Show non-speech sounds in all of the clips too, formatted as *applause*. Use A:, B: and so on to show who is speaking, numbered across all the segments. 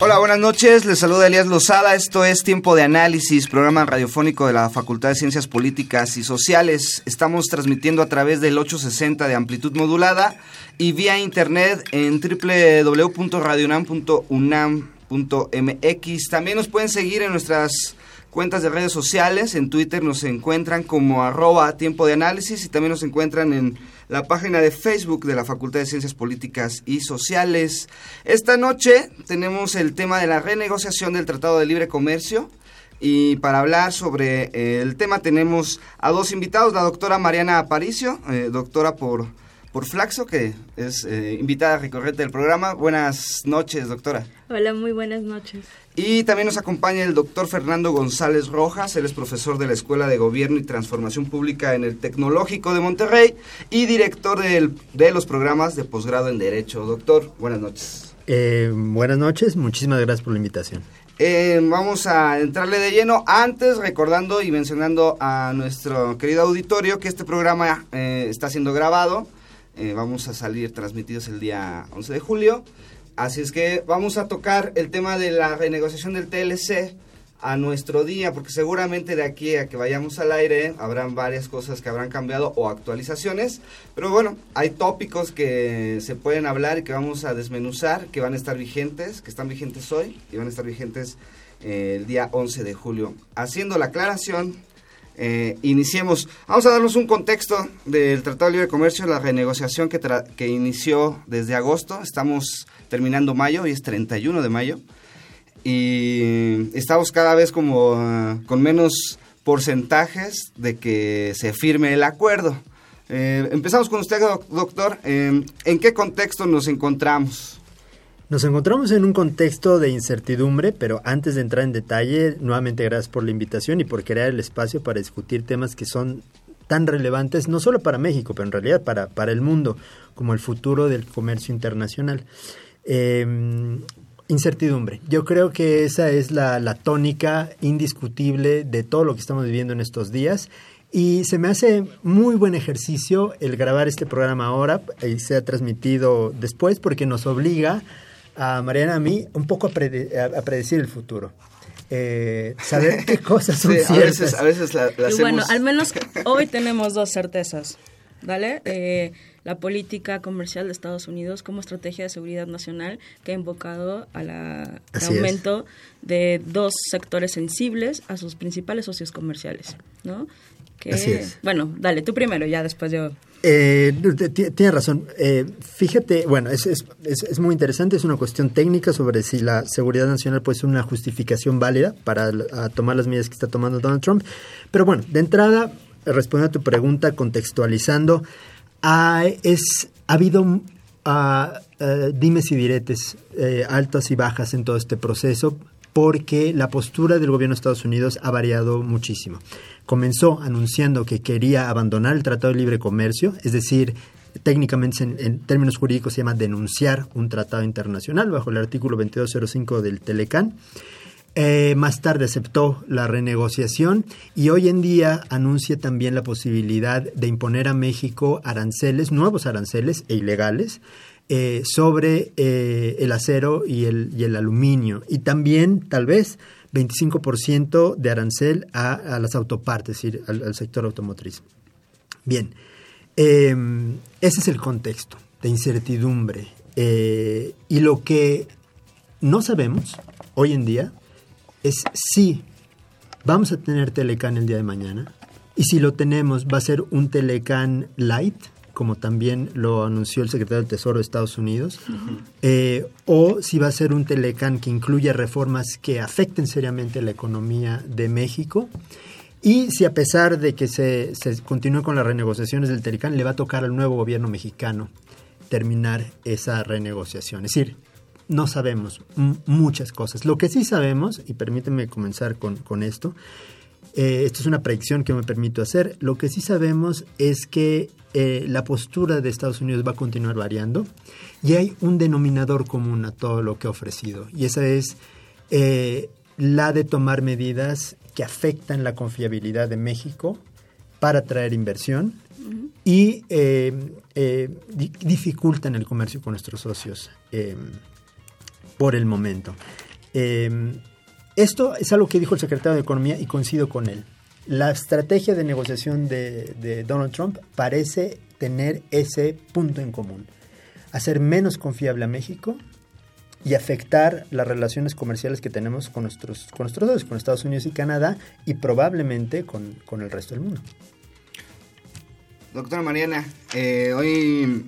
A: Hola, buenas noches. Les saluda Elías Lozada. Esto es Tiempo de Análisis, programa radiofónico de la Facultad de Ciencias Políticas y Sociales. Estamos transmitiendo a través del 860 de amplitud modulada y vía internet en www.radionam.unam.mx. También nos pueden seguir en nuestras cuentas de redes sociales. En Twitter nos encuentran como arroba tiempo de análisis y también nos encuentran en la página de Facebook de la Facultad de Ciencias Políticas y Sociales. Esta noche tenemos el tema de la renegociación del Tratado de Libre Comercio. Y para hablar sobre eh, el tema tenemos a dos invitados, la doctora Mariana Aparicio, eh, doctora por, por Flaxo, que es eh, invitada recurrente del programa. Buenas noches, doctora.
B: Hola, muy buenas noches.
A: Y también nos acompaña el doctor Fernando González Rojas, él es profesor de la Escuela de Gobierno y Transformación Pública en el Tecnológico de Monterrey y director de los programas de posgrado en Derecho. Doctor, buenas noches.
C: Eh, buenas noches, muchísimas gracias por la invitación.
A: Eh, vamos a entrarle de lleno, antes recordando y mencionando a nuestro querido auditorio que este programa eh, está siendo grabado, vamos a salir transmitidos el día 11 de julio. Así es que vamos a tocar el tema de la renegociación del TLC a nuestro día, porque seguramente de aquí a que vayamos al aire habrán varias cosas que habrán cambiado o actualizaciones, pero bueno, hay tópicos que se pueden hablar y que vamos a desmenuzar, que van a estar vigentes, que están vigentes hoy y van a estar vigentes eh, el día 11 de julio. Haciendo la aclaración, eh, iniciemos. Vamos a darnos un contexto del Tratado de Libre Comercio, la renegociación que, que inició desde agosto. Estamos terminando mayo, y es 31 de mayo, y estamos cada vez como ah, con menos porcentajes de que se firme el acuerdo. Eh, empezamos con usted, doctor. Eh, ¿En qué contexto nos encontramos?
C: Nos encontramos en un contexto de incertidumbre, pero antes de entrar en detalle, nuevamente gracias por la invitación y por crear el espacio para discutir temas que son tan relevantes, no solo para México, pero en realidad para, para el mundo, como el futuro del comercio internacional. Eh, incertidumbre. Yo creo que esa es la, la, tónica indiscutible de todo lo que estamos viviendo en estos días. Y se me hace muy buen ejercicio el grabar este programa ahora y sea transmitido después porque nos obliga a Mariana a mí un poco a, predecir el futuro. Eh, saber qué *laughs* cosas son ciertas.
A: A veces, a veces
B: y bueno, al menos hoy tenemos dos certezas. ¿Vale? Eh, la política comercial de Estados Unidos como estrategia de seguridad nacional que ha invocado al aumento de dos sectores sensibles a sus principales socios comerciales, ¿no? Que, Bueno, dale, tú primero, ya después yo...
C: Eh, tienes razón. Eh, fíjate, bueno, es, es, es, muy interesante, es una cuestión técnica sobre si la seguridad nacional puede ser una justificación válida para tomar las medidas que está tomando Donald Trump. Pero bueno, de entrada, respondiendo a tu pregunta, contextualizando, ha, es, ha habido uh, dimes y diretes, eh, altas y bajas en todo este proceso, porque la postura del gobierno de Estados Unidos ha variado muchísimo. Comenzó anunciando que quería abandonar el Tratado de Libre Comercio, es decir, técnicamente en, en, términos jurídicos se llama denunciar un tratado internacional bajo el artículo 2205 del Telecán. Eh, más tarde aceptó la renegociación y hoy en día anuncia también la posibilidad de imponer a México aranceles, nuevos aranceles e ilegales, eh, sobre eh, el acero y el, y el aluminio. Y también, tal vez, 25% de arancel a, las autopartes, es decir, al, sector automotriz. Bien, em, ese es el contexto de incertidumbre. y lo que no sabemos hoy en día es si vamos a tener Telecan el día de mañana. Y si lo tenemos, va a ser un Telecan Light, como también lo anunció el secretario del Tesoro de Estados Unidos, eh, o si va a ser un Telecan que incluya reformas que afecten seriamente la economía de México. Y si a pesar de que se, se continúe con las renegociaciones del Telecan, le va a tocar al nuevo gobierno mexicano terminar esa renegociación. Es decir, no sabemos muchas cosas. Lo que sí sabemos, y permíteme comenzar con, esto, eh, esto es una predicción que me permito hacer, lo que sí sabemos es que eh, la postura de Estados Unidos va a continuar variando y hay un denominador común a todo lo que ha ofrecido y esa es eh, la de tomar medidas que afectan la confiabilidad de México para traer inversión y dificultan el comercio con nuestros socios por el momento. Esto es algo que dijo el secretario de Economía y coincido con él. La estrategia de negociación de, Donald Trump parece tener ese punto en común. Hacer menos confiable a México y afectar las relaciones comerciales que tenemos con nuestros, con nuestros con Estados Unidos y Canadá y probablemente con, el resto del mundo.
A: Doctora Mariana, eh, hoy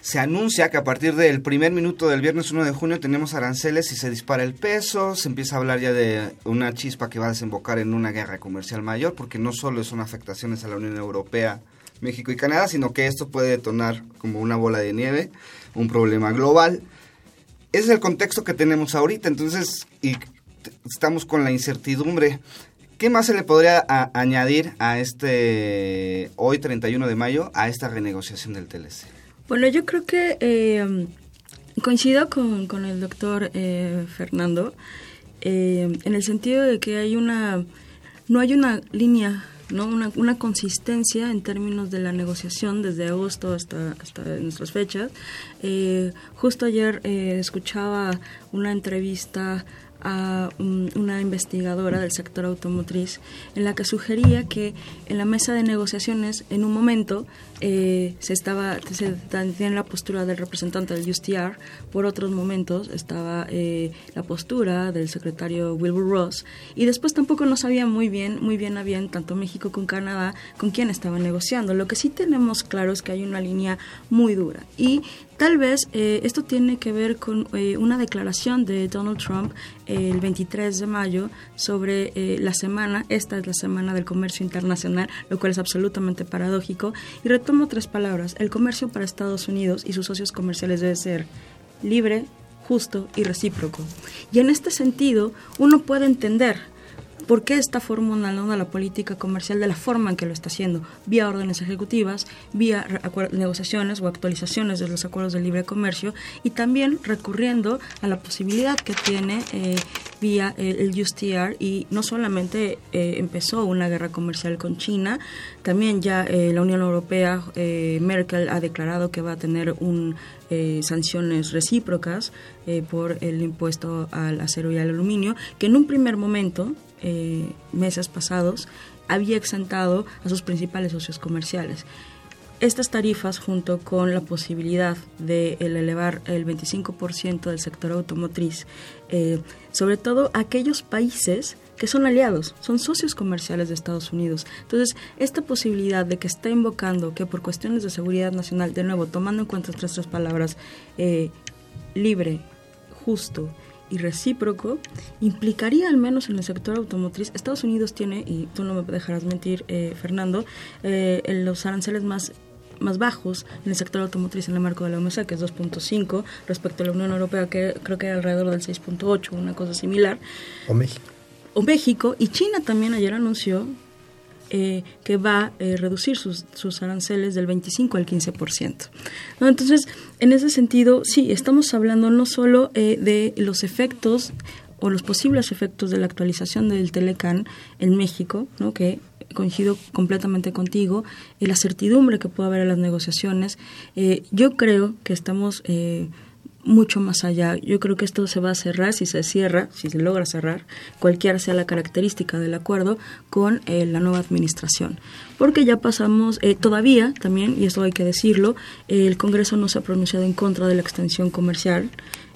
A: se anuncia que a partir del primer minuto del viernes 1 de junio tenemos aranceles y se dispara el peso, se empieza a hablar ya de una chispa que va a desembocar en una guerra comercial mayor, porque no solo son afectaciones a la Unión Europea, México y Canadá, sino que esto puede detonar como una bola de nieve, un problema global. Ese es el contexto que tenemos ahorita, entonces, y estamos con la incertidumbre. ¿Qué más se le podría añadir a este, hoy 31 de mayo, a esta renegociación del TLC?
B: Bueno, yo creo que eh, coincido con, el doctor eh, Fernando eh, en el sentido de que hay una no hay una línea ¿no? Una, una, consistencia en términos de la negociación desde agosto hasta, hasta nuestras fechas. justo ayer escuchaba una entrevista a una investigadora del sector automotriz en la que sugería que en la mesa de negociaciones en un momento eh, se estaba se la postura del representante del USTR por otros momentos estaba eh, la postura del secretario Wilbur Ross y después tampoco no sabía muy bien muy bien a bien tanto México como Canadá con quién estaban negociando. Lo que sí tenemos claro es que hay una línea muy dura y Tal vez eh, esto tiene que ver con eh, una declaración de Donald Trump eh, el 23 de mayo sobre la semana, esta es la semana del comercio internacional, lo cual es absolutamente paradójico. Y retomo tres palabras, el comercio para Estados Unidos y sus socios comerciales debe ser libre, justo y recíproco. Y en este sentido, uno puede entender ¿Por qué está formulando la política comercial de la forma en que lo está haciendo? Vía órdenes ejecutivas, vía negociaciones o actualizaciones de los acuerdos de libre comercio y también recurriendo a la posibilidad que tiene eh, vía el, USTR y no solamente eh, empezó una guerra comercial con China, también ya eh, la Unión Europea, Merkel ha declarado que va a tener un sanciones recíprocas por el impuesto al acero y al aluminio, que en un primer momento eh, meses pasados había exentado a sus principales socios comerciales. Estas tarifas, junto con la posibilidad de elevar el 25% del sector automotriz, eh, sobre todo aquellos países que son aliados, son socios comerciales de Estados Unidos. Entonces, esta posibilidad de que está invocando que por cuestiones de seguridad nacional, de nuevo, tomando en cuenta tres palabras, eh, libre, justo y recíproco implicaría al menos en el sector automotriz. Estados Unidos tiene, y tú no me dejarás mentir, eh, Fernando, eh, los aranceles más más bajos en el sector automotriz en el marco de la OMC, que es 2.5, respecto a la Unión Europea, que creo que era alrededor del 6.8, una cosa similar.
C: O México.
B: O México, y China también ayer anunció eh, que va a eh, reducir sus, sus, aranceles del 25 al 15%. ¿no? Entonces, en ese sentido, sí, estamos hablando no solo eh, de los efectos o los posibles efectos de la actualización del Telecan en México, ¿no? que coincido completamente contigo, y la certidumbre que puede haber en las negociaciones. yo creo que estamos mucho más allá. Yo creo que esto se va a cerrar, si se cierra, si se logra cerrar, cualquiera sea la característica del acuerdo, con eh, la nueva administración. Porque ya pasamos, eh, todavía también, y esto hay que decirlo, el Congreso no se ha pronunciado en contra de la extensión comercial.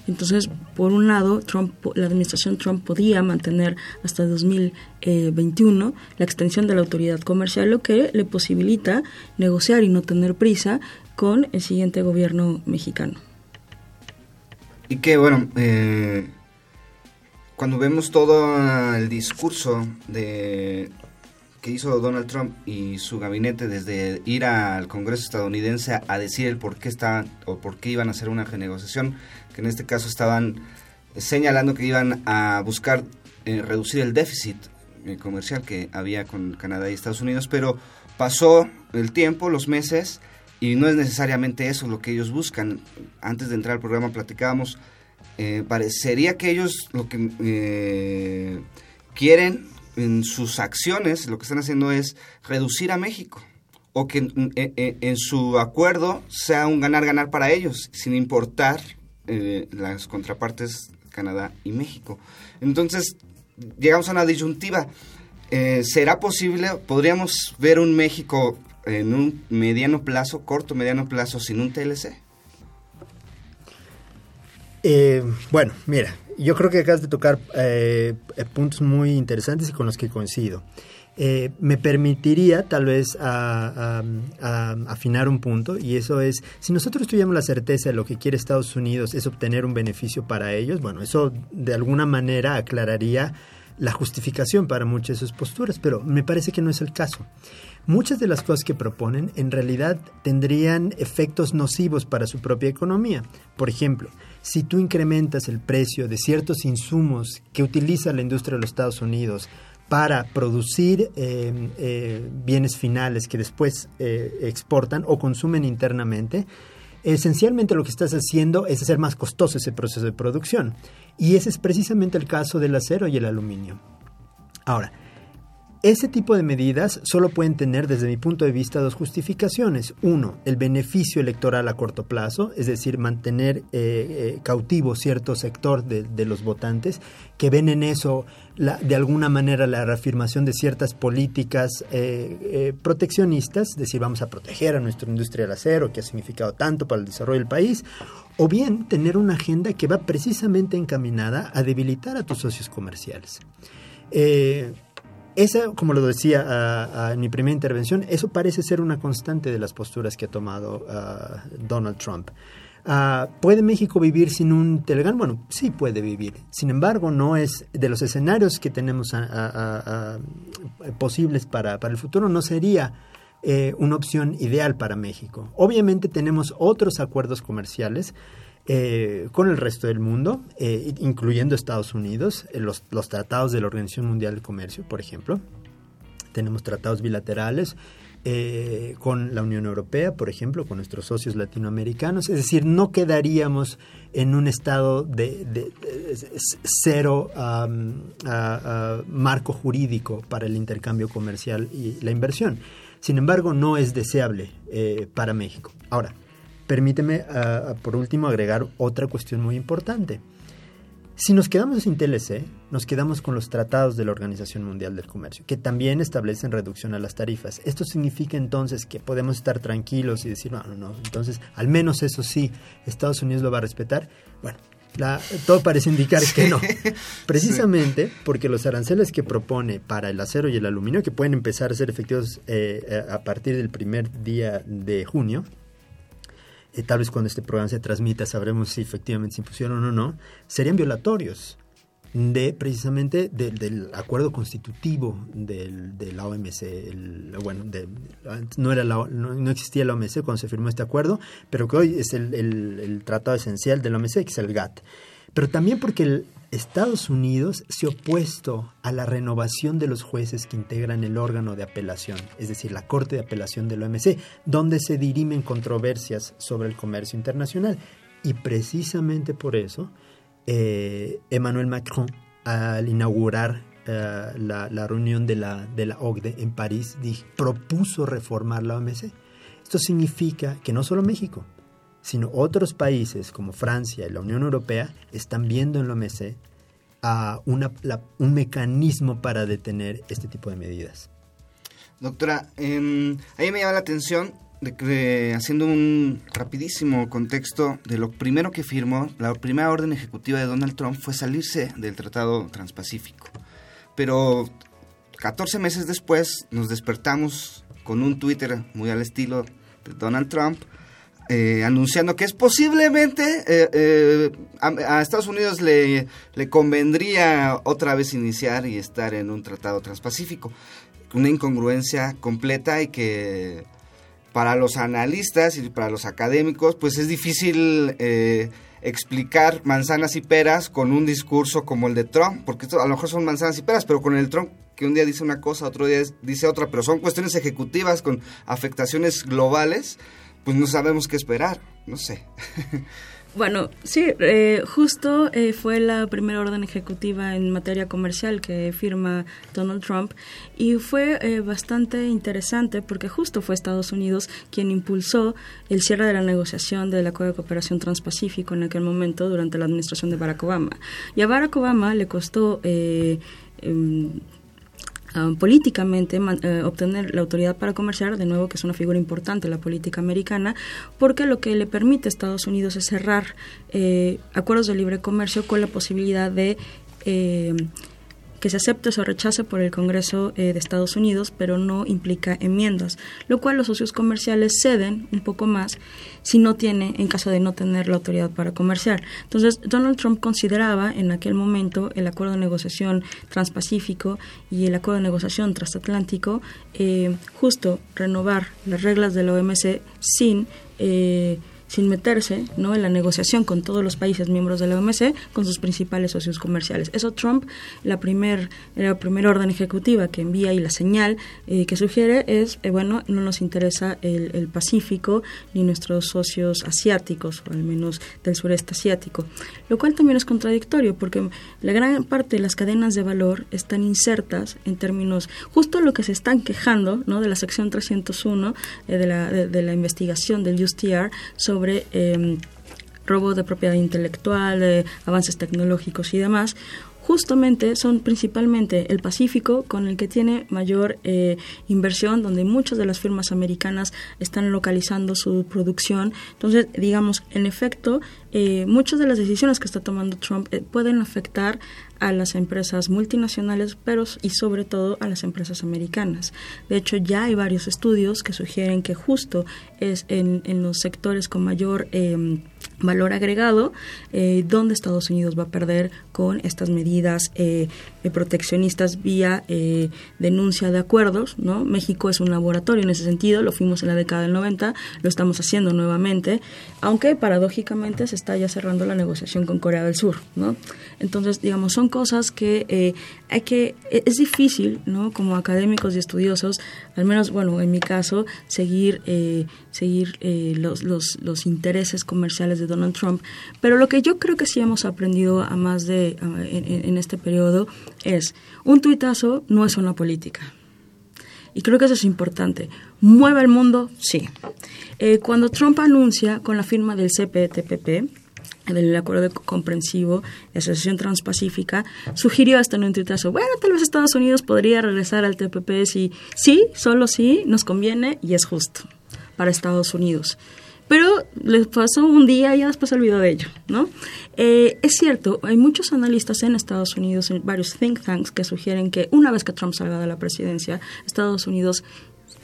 B: Entonces, por un lado, Trump, la administración Trump podía mantener hasta 2021 la extensión de la autoridad comercial, lo que le posibilita negociar y no tener prisa con el siguiente gobierno mexicano.
A: Y que, bueno, eh, cuando vemos todo el discurso de que hizo Donald Trump y su gabinete desde ir al Congreso estadounidense a decir el por qué estaban o por qué iban a hacer una renegociación, que en este caso estaban señalando que iban a buscar eh, reducir el déficit eh, comercial que había con Canadá y Estados Unidos, pero pasó el tiempo, los meses, y no es necesariamente eso lo que ellos buscan. Antes de entrar al programa platicábamos, eh, parecería que ellos lo que quieren en sus acciones lo que están haciendo es reducir a México o que en, su acuerdo sea un ganar-ganar para ellos, sin importar eh, las contrapartes Canadá y México. Entonces, llegamos a una disyuntiva. Eh, ¿Será posible, podríamos ver un México en un mediano plazo, corto, mediano plazo, sin un TLC?
C: Eh, bueno, mira, yo creo que acabas de tocar eh, puntos muy interesantes y con los que coincido. Eh, me permitiría tal vez afinar un punto y eso es, si nosotros tuviéramos la certeza de lo que quiere Estados Unidos es obtener un beneficio para ellos, bueno, eso de alguna manera aclararía la justificación para muchas de sus posturas, pero me parece que no es el caso. Muchas de las cosas que proponen en realidad tendrían efectos nocivos para su propia economía. Por ejemplo, si tú incrementas el precio de ciertos insumos que utiliza la industria de los Estados Unidos para producir em, eh, bienes finales que después eh, exportan o consumen internamente, esencialmente lo que estás haciendo es hacer más costoso ese proceso de producción. Y ese es precisamente el caso del acero y el aluminio. Ahora, ese tipo de medidas solo pueden tener, desde mi punto de vista, dos justificaciones. Uno, el beneficio electoral a corto plazo, es decir, mantener eh, eh, cautivo cierto sector de, los votantes que ven en eso, de alguna manera, la reafirmación de ciertas políticas eh, proteccionistas, es decir, vamos a proteger a nuestra industria del acero, que ha significado tanto para el desarrollo del país, o bien tener una agenda que va precisamente encaminada a debilitar a tus socios comerciales. Esa, como lo decía en mi primera intervención, eso parece ser una constante de las posturas que ha tomado Donald Trump. Ah, ¿Puede México vivir sin un Telegram? Bueno, sí puede vivir. Sin embargo, no es de los escenarios que tenemos posibles para, para, el futuro, no sería eh, una opción ideal para México. Obviamente tenemos otros acuerdos comerciales eh, con el resto del mundo, eh, incluyendo Estados Unidos, eh, los, tratados de la Organización Mundial del Comercio, por ejemplo. Tenemos tratados bilaterales con la Unión Europea, por ejemplo, con nuestros socios latinoamericanos. Es decir, no quedaríamos en un estado de, cero marco jurídico para el intercambio comercial y la inversión. Sin embargo, no es deseable para México. Ahora, permíteme ah, por último agregar otra cuestión muy importante. Si nos quedamos sin TLC, nos quedamos con los tratados de la Organización Mundial del Comercio, que también establecen reducción a las tarifas. Esto significa entonces que podemos estar tranquilos y decir, no, no, no, entonces al menos eso sí, Estados Unidos lo va a respetar. Bueno, todo parece indicar que no. *laughs* Precisamente porque los aranceles que propone para el acero y el aluminio, que pueden empezar a ser efectivos eh, a partir del primer día de junio, eh, tal vez cuando este programa se transmita sabremos si efectivamente se impusieron o no, serían violatorios de precisamente del acuerdo constitutivo del, de la OMC. bueno, no, era no, existía la OMC cuando se firmó este acuerdo, pero que hoy es el, el tratado esencial de la OMC, que es el GATT. Pero también porque el, Estados Unidos se opuesto a la renovación de los jueces que integran el órgano de apelación, es decir, la Corte de Apelación del OMC, donde se dirimen controversias sobre el comercio internacional. Y precisamente por eso, eh, Emmanuel Macron, al inaugurar eh, la, reunión de la, de la OCDE en París, propuso reformar la OMC. Esto significa que no solo México, sino otros países como Francia y la Unión Europea están viendo en la OMC a un mecanismo para detener este tipo de medidas.
A: Doctora, eh, a mí me llama la atención haciendo un rapidísimo contexto de lo primero que firmó, la primera orden ejecutiva de Donald Trump fue salirse del Tratado Transpacífico. Pero 14 meses después nos despertamos con un Twitter muy al estilo de Donald Trump, eh, anunciando que es posiblemente eh, eh, a, Estados Unidos le, le convendría otra vez iniciar y estar en un tratado transpacífico. Una incongruencia completa y que para los analistas y para los académicos pues es difícil explicar manzanas y peras con un discurso como el de Trump, porque esto a lo mejor son manzanas y peras, pero con el Trump que un día dice una cosa, otro día dice otra, pero son cuestiones ejecutivas con afectaciones globales, pues no sabemos qué esperar, no sé. *laughs*
B: Bueno, sí, eh, justo eh, fue la primera orden ejecutiva en materia comercial que firma Donald Trump y fue eh, bastante interesante porque justo fue Estados Unidos quien impulsó el cierre de la negociación del Acuerdo de Cooperación Transpacífico en aquel momento durante la administración de Barack Obama. Y a Barack Obama le costó... Um, políticamente eh, obtener la autoridad para comerciar, de nuevo que es una figura importante la política americana, porque lo que le permite a Estados Unidos es cerrar eh, acuerdos de libre comercio con la posibilidad de eh, que se acepte o rechace por el Congreso eh, de Estados Unidos, pero no implica enmiendas, lo cual los socios comerciales ceden un poco más si no tiene, en caso de no tener la autoridad para comerciar. Entonces, Donald Trump consideraba en aquel momento el acuerdo de negociación transpacífico y el acuerdo de negociación transatlántico eh, justo renovar las reglas de la OMC sin eh, sin meterse ¿no? en la negociación con todos los países miembros de la OMC, con sus principales socios comerciales. Eso Trump, la primer, la primera orden ejecutiva que envía y la señal eh, que sugiere es, eh, bueno, no nos interesa el, el, Pacífico ni nuestros socios asiáticos, o al menos del sureste asiático, lo cual también es contradictorio porque la gran parte de las cadenas de valor están insertas en términos, justo lo que se están quejando ¿no? de la sección 301 eh, de, la, de, la investigación del USTR sobre sobre em, robo de propiedad intelectual, avances tecnológicos y demás, justamente son principalmente el Pacífico con el que tiene mayor eh, inversión, donde muchas de las firmas americanas están localizando su producción. Entonces, digamos, en efecto, eh, muchas de las decisiones que está tomando Trump eh, pueden afectar a las empresas multinacionales, pero y sobre todo a las empresas americanas. De hecho, ya hay varios estudios que sugieren que justo es en, en los sectores con mayor eh, valor agregado eh, donde Estados Unidos va a perder con estas medidas eh, proteccionistas vía eh, denuncia de acuerdos. ¿no? México es un laboratorio en ese sentido, lo fuimos en la década del 90, lo estamos haciendo nuevamente, aunque paradójicamente se está ya cerrando la negociación con Corea del Sur. ¿no? Entonces, digamos, son cosas que eh, hay que, e, es difícil, ¿no? Como académicos y estudiosos, al menos, bueno, en mi caso, seguir, eh, seguir eh, los, los, los, intereses comerciales de Donald Trump. Pero lo que yo creo que sí hemos aprendido a más de, en, en este periodo es, un tuitazo no es una política. Y creo que eso es importante. ¿Mueve el mundo? Sí. cuando Trump anuncia con la firma del CPTPP, del acuerdo comprensivo de Asociación Transpacífica, sugirió hasta en un tuitazo, bueno, tal vez Estados Unidos podría regresar al TPP si sí, solo sí, nos conviene y es justo para Estados Unidos. Pero les pasó un día y ya después se olvidó de ello, ¿no? Eh, es cierto, hay muchos analistas en Estados Unidos, en varios think tanks, que sugieren que una vez que Trump salga de la presidencia, Estados Unidos,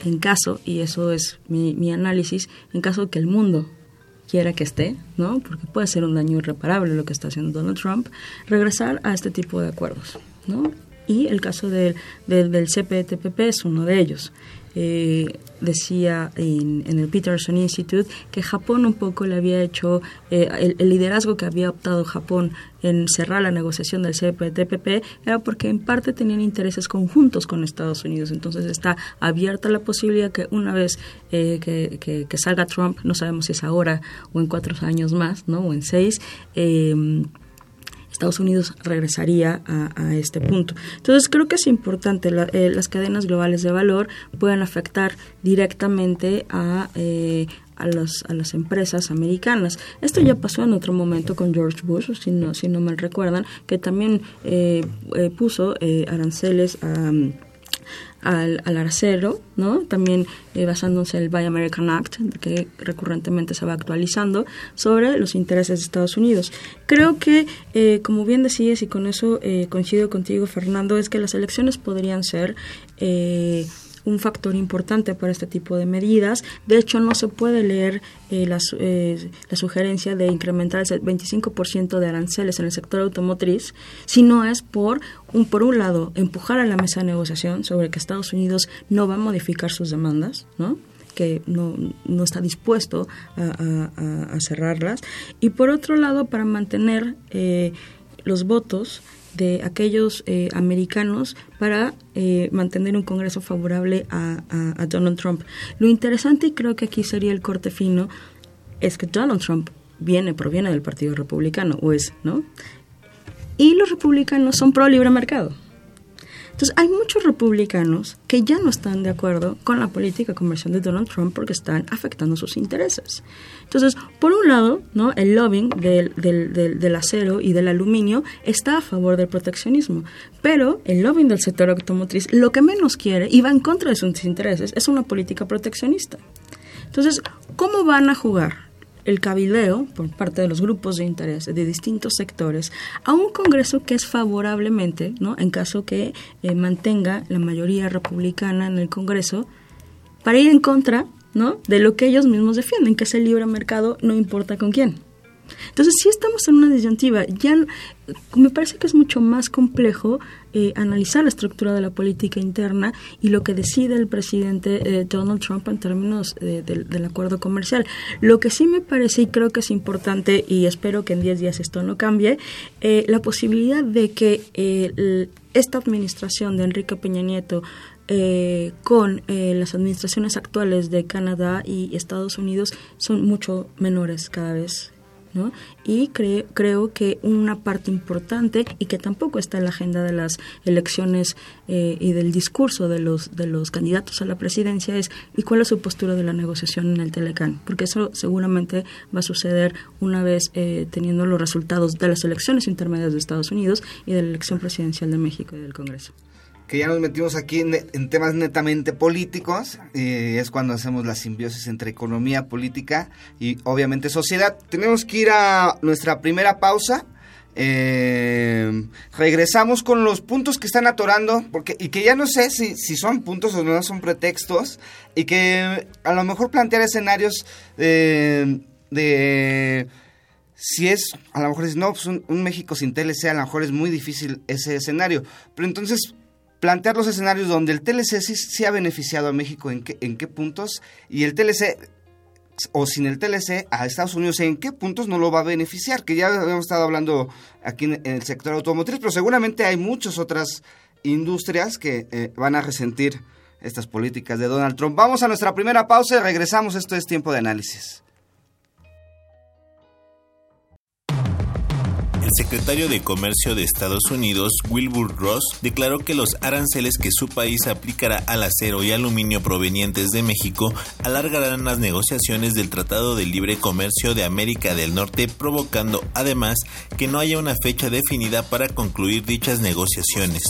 B: en caso, y eso es mi, mi análisis, en caso de que el mundo quiera que esté, ¿no? Porque puede ser un daño irreparable lo que está haciendo Donald Trump, regresar a este tipo de acuerdos, ¿no? Y el caso del, del, CPTPP es uno de ellos. Eh, decía en, el Peterson Institute que Japón un poco le había hecho eh, el, liderazgo que había optado Japón en cerrar la negociación del CPTPP era porque en parte tenían intereses conjuntos con Estados Unidos. Entonces está abierta la posibilidad que una vez eh, que, que, salga Trump, no sabemos si es ahora o en cuatro años más, ¿no? o en seis, eh, Estados Unidos regresaría a, este punto. Entonces creo que es importante, eh, las cadenas globales de valor pueden afectar directamente a... Eh, a, a las empresas americanas. Esto ya pasó en otro momento con George Bush, si no, si no mal recuerdan, que también eh, puso aranceles a al, al acero, ¿no? También eh, basándose en el Buy American Act, que recurrentemente se va actualizando, sobre los intereses de Estados Unidos. Creo que, eh, como bien decías, y con eso eh, coincido contigo, Fernando, es que las elecciones podrían ser un factor importante para este tipo de medidas. De hecho, no se puede leer eh, la, eh, la, sugerencia de incrementar el 25% de aranceles en el sector automotriz, si no es por un, por un lado, empujar a la mesa de negociación sobre que Estados Unidos no va a modificar sus demandas, ¿no? que no, no está dispuesto a, a, cerrarlas, y por otro lado, para mantener eh, los votos de aquellos eh, americanos para eh, mantener un Congreso favorable a, Donald Trump. Lo interesante, y creo que aquí sería el corte fino, es que Donald Trump viene, proviene del Partido Republicano, o es, ¿no? Y los republicanos son pro libre mercado. Entonces, hay muchos republicanos que ya no están de acuerdo con la política comercial de Donald Trump porque están afectando sus intereses. Entonces, por un lado, ¿no? el lobbying del, del, del, acero y del aluminio está a favor del proteccionismo, pero el lobbying del sector automotriz lo que menos quiere y va en contra de sus intereses es una política proteccionista. Entonces, ¿cómo van a jugar el cabildeo por parte de los grupos de interés de distintos sectores a un Congreso que es favorablemente, ¿no? en caso que eh, mantenga la mayoría republicana en el Congreso, para ir en contra ¿no? de lo que ellos mismos defienden, que es el libre mercado, no importa con quién. Entonces, si estamos en una disyuntiva. Ya me parece que es mucho más complejo eh, analizar la estructura de la política interna y lo que decide el presidente eh, Donald Trump en términos eh, del, acuerdo comercial. Lo que sí me parece y creo que es importante, y espero que en 10 días esto no cambie, la posibilidad de que esta administración de Enrique Peña Nieto con las administraciones actuales de Canadá y Estados Unidos son mucho menores cada vez y creo que una parte importante y que tampoco está en la agenda de las elecciones eh, y del discurso de los, de los candidatos a la presidencia es ¿y cuál es su postura de la negociación en el Telecán? Porque eso seguramente va a suceder una vez eh, teniendo los resultados de las elecciones intermedias de Estados Unidos y de la elección presidencial de México y del Congreso
A: que ya nos metimos aquí en, temas netamente políticos, y es cuando hacemos la simbiosis entre economía, política y obviamente sociedad. Tenemos que ir a nuestra primera pausa. Eh, regresamos con los puntos que están atorando, porque, y que ya no sé si, si son puntos o no son pretextos, y que a lo mejor plantear escenarios de, de si es, a lo mejor es, no, pues un, un, México sin TLC, a lo mejor es muy difícil ese escenario. Pero entonces, plantear los escenarios donde el TLC sí, sí ha beneficiado a México, en qué, en qué puntos, y el TLC o sin el TLC a Estados Unidos en qué puntos no lo va a beneficiar, que ya habíamos estado hablando aquí en, el sector automotriz, pero seguramente hay muchas otras industrias que eh, van a resentir estas políticas de Donald Trump. Vamos a nuestra primera pausa y regresamos, esto es tiempo de análisis.
D: El secretario de Comercio de Estados Unidos, Wilbur Ross, declaró que los aranceles que su país aplicará al acero y aluminio provenientes de México alargarán las negociaciones del Tratado de Libre Comercio de América del Norte, provocando además que no haya una fecha definida para concluir dichas negociaciones.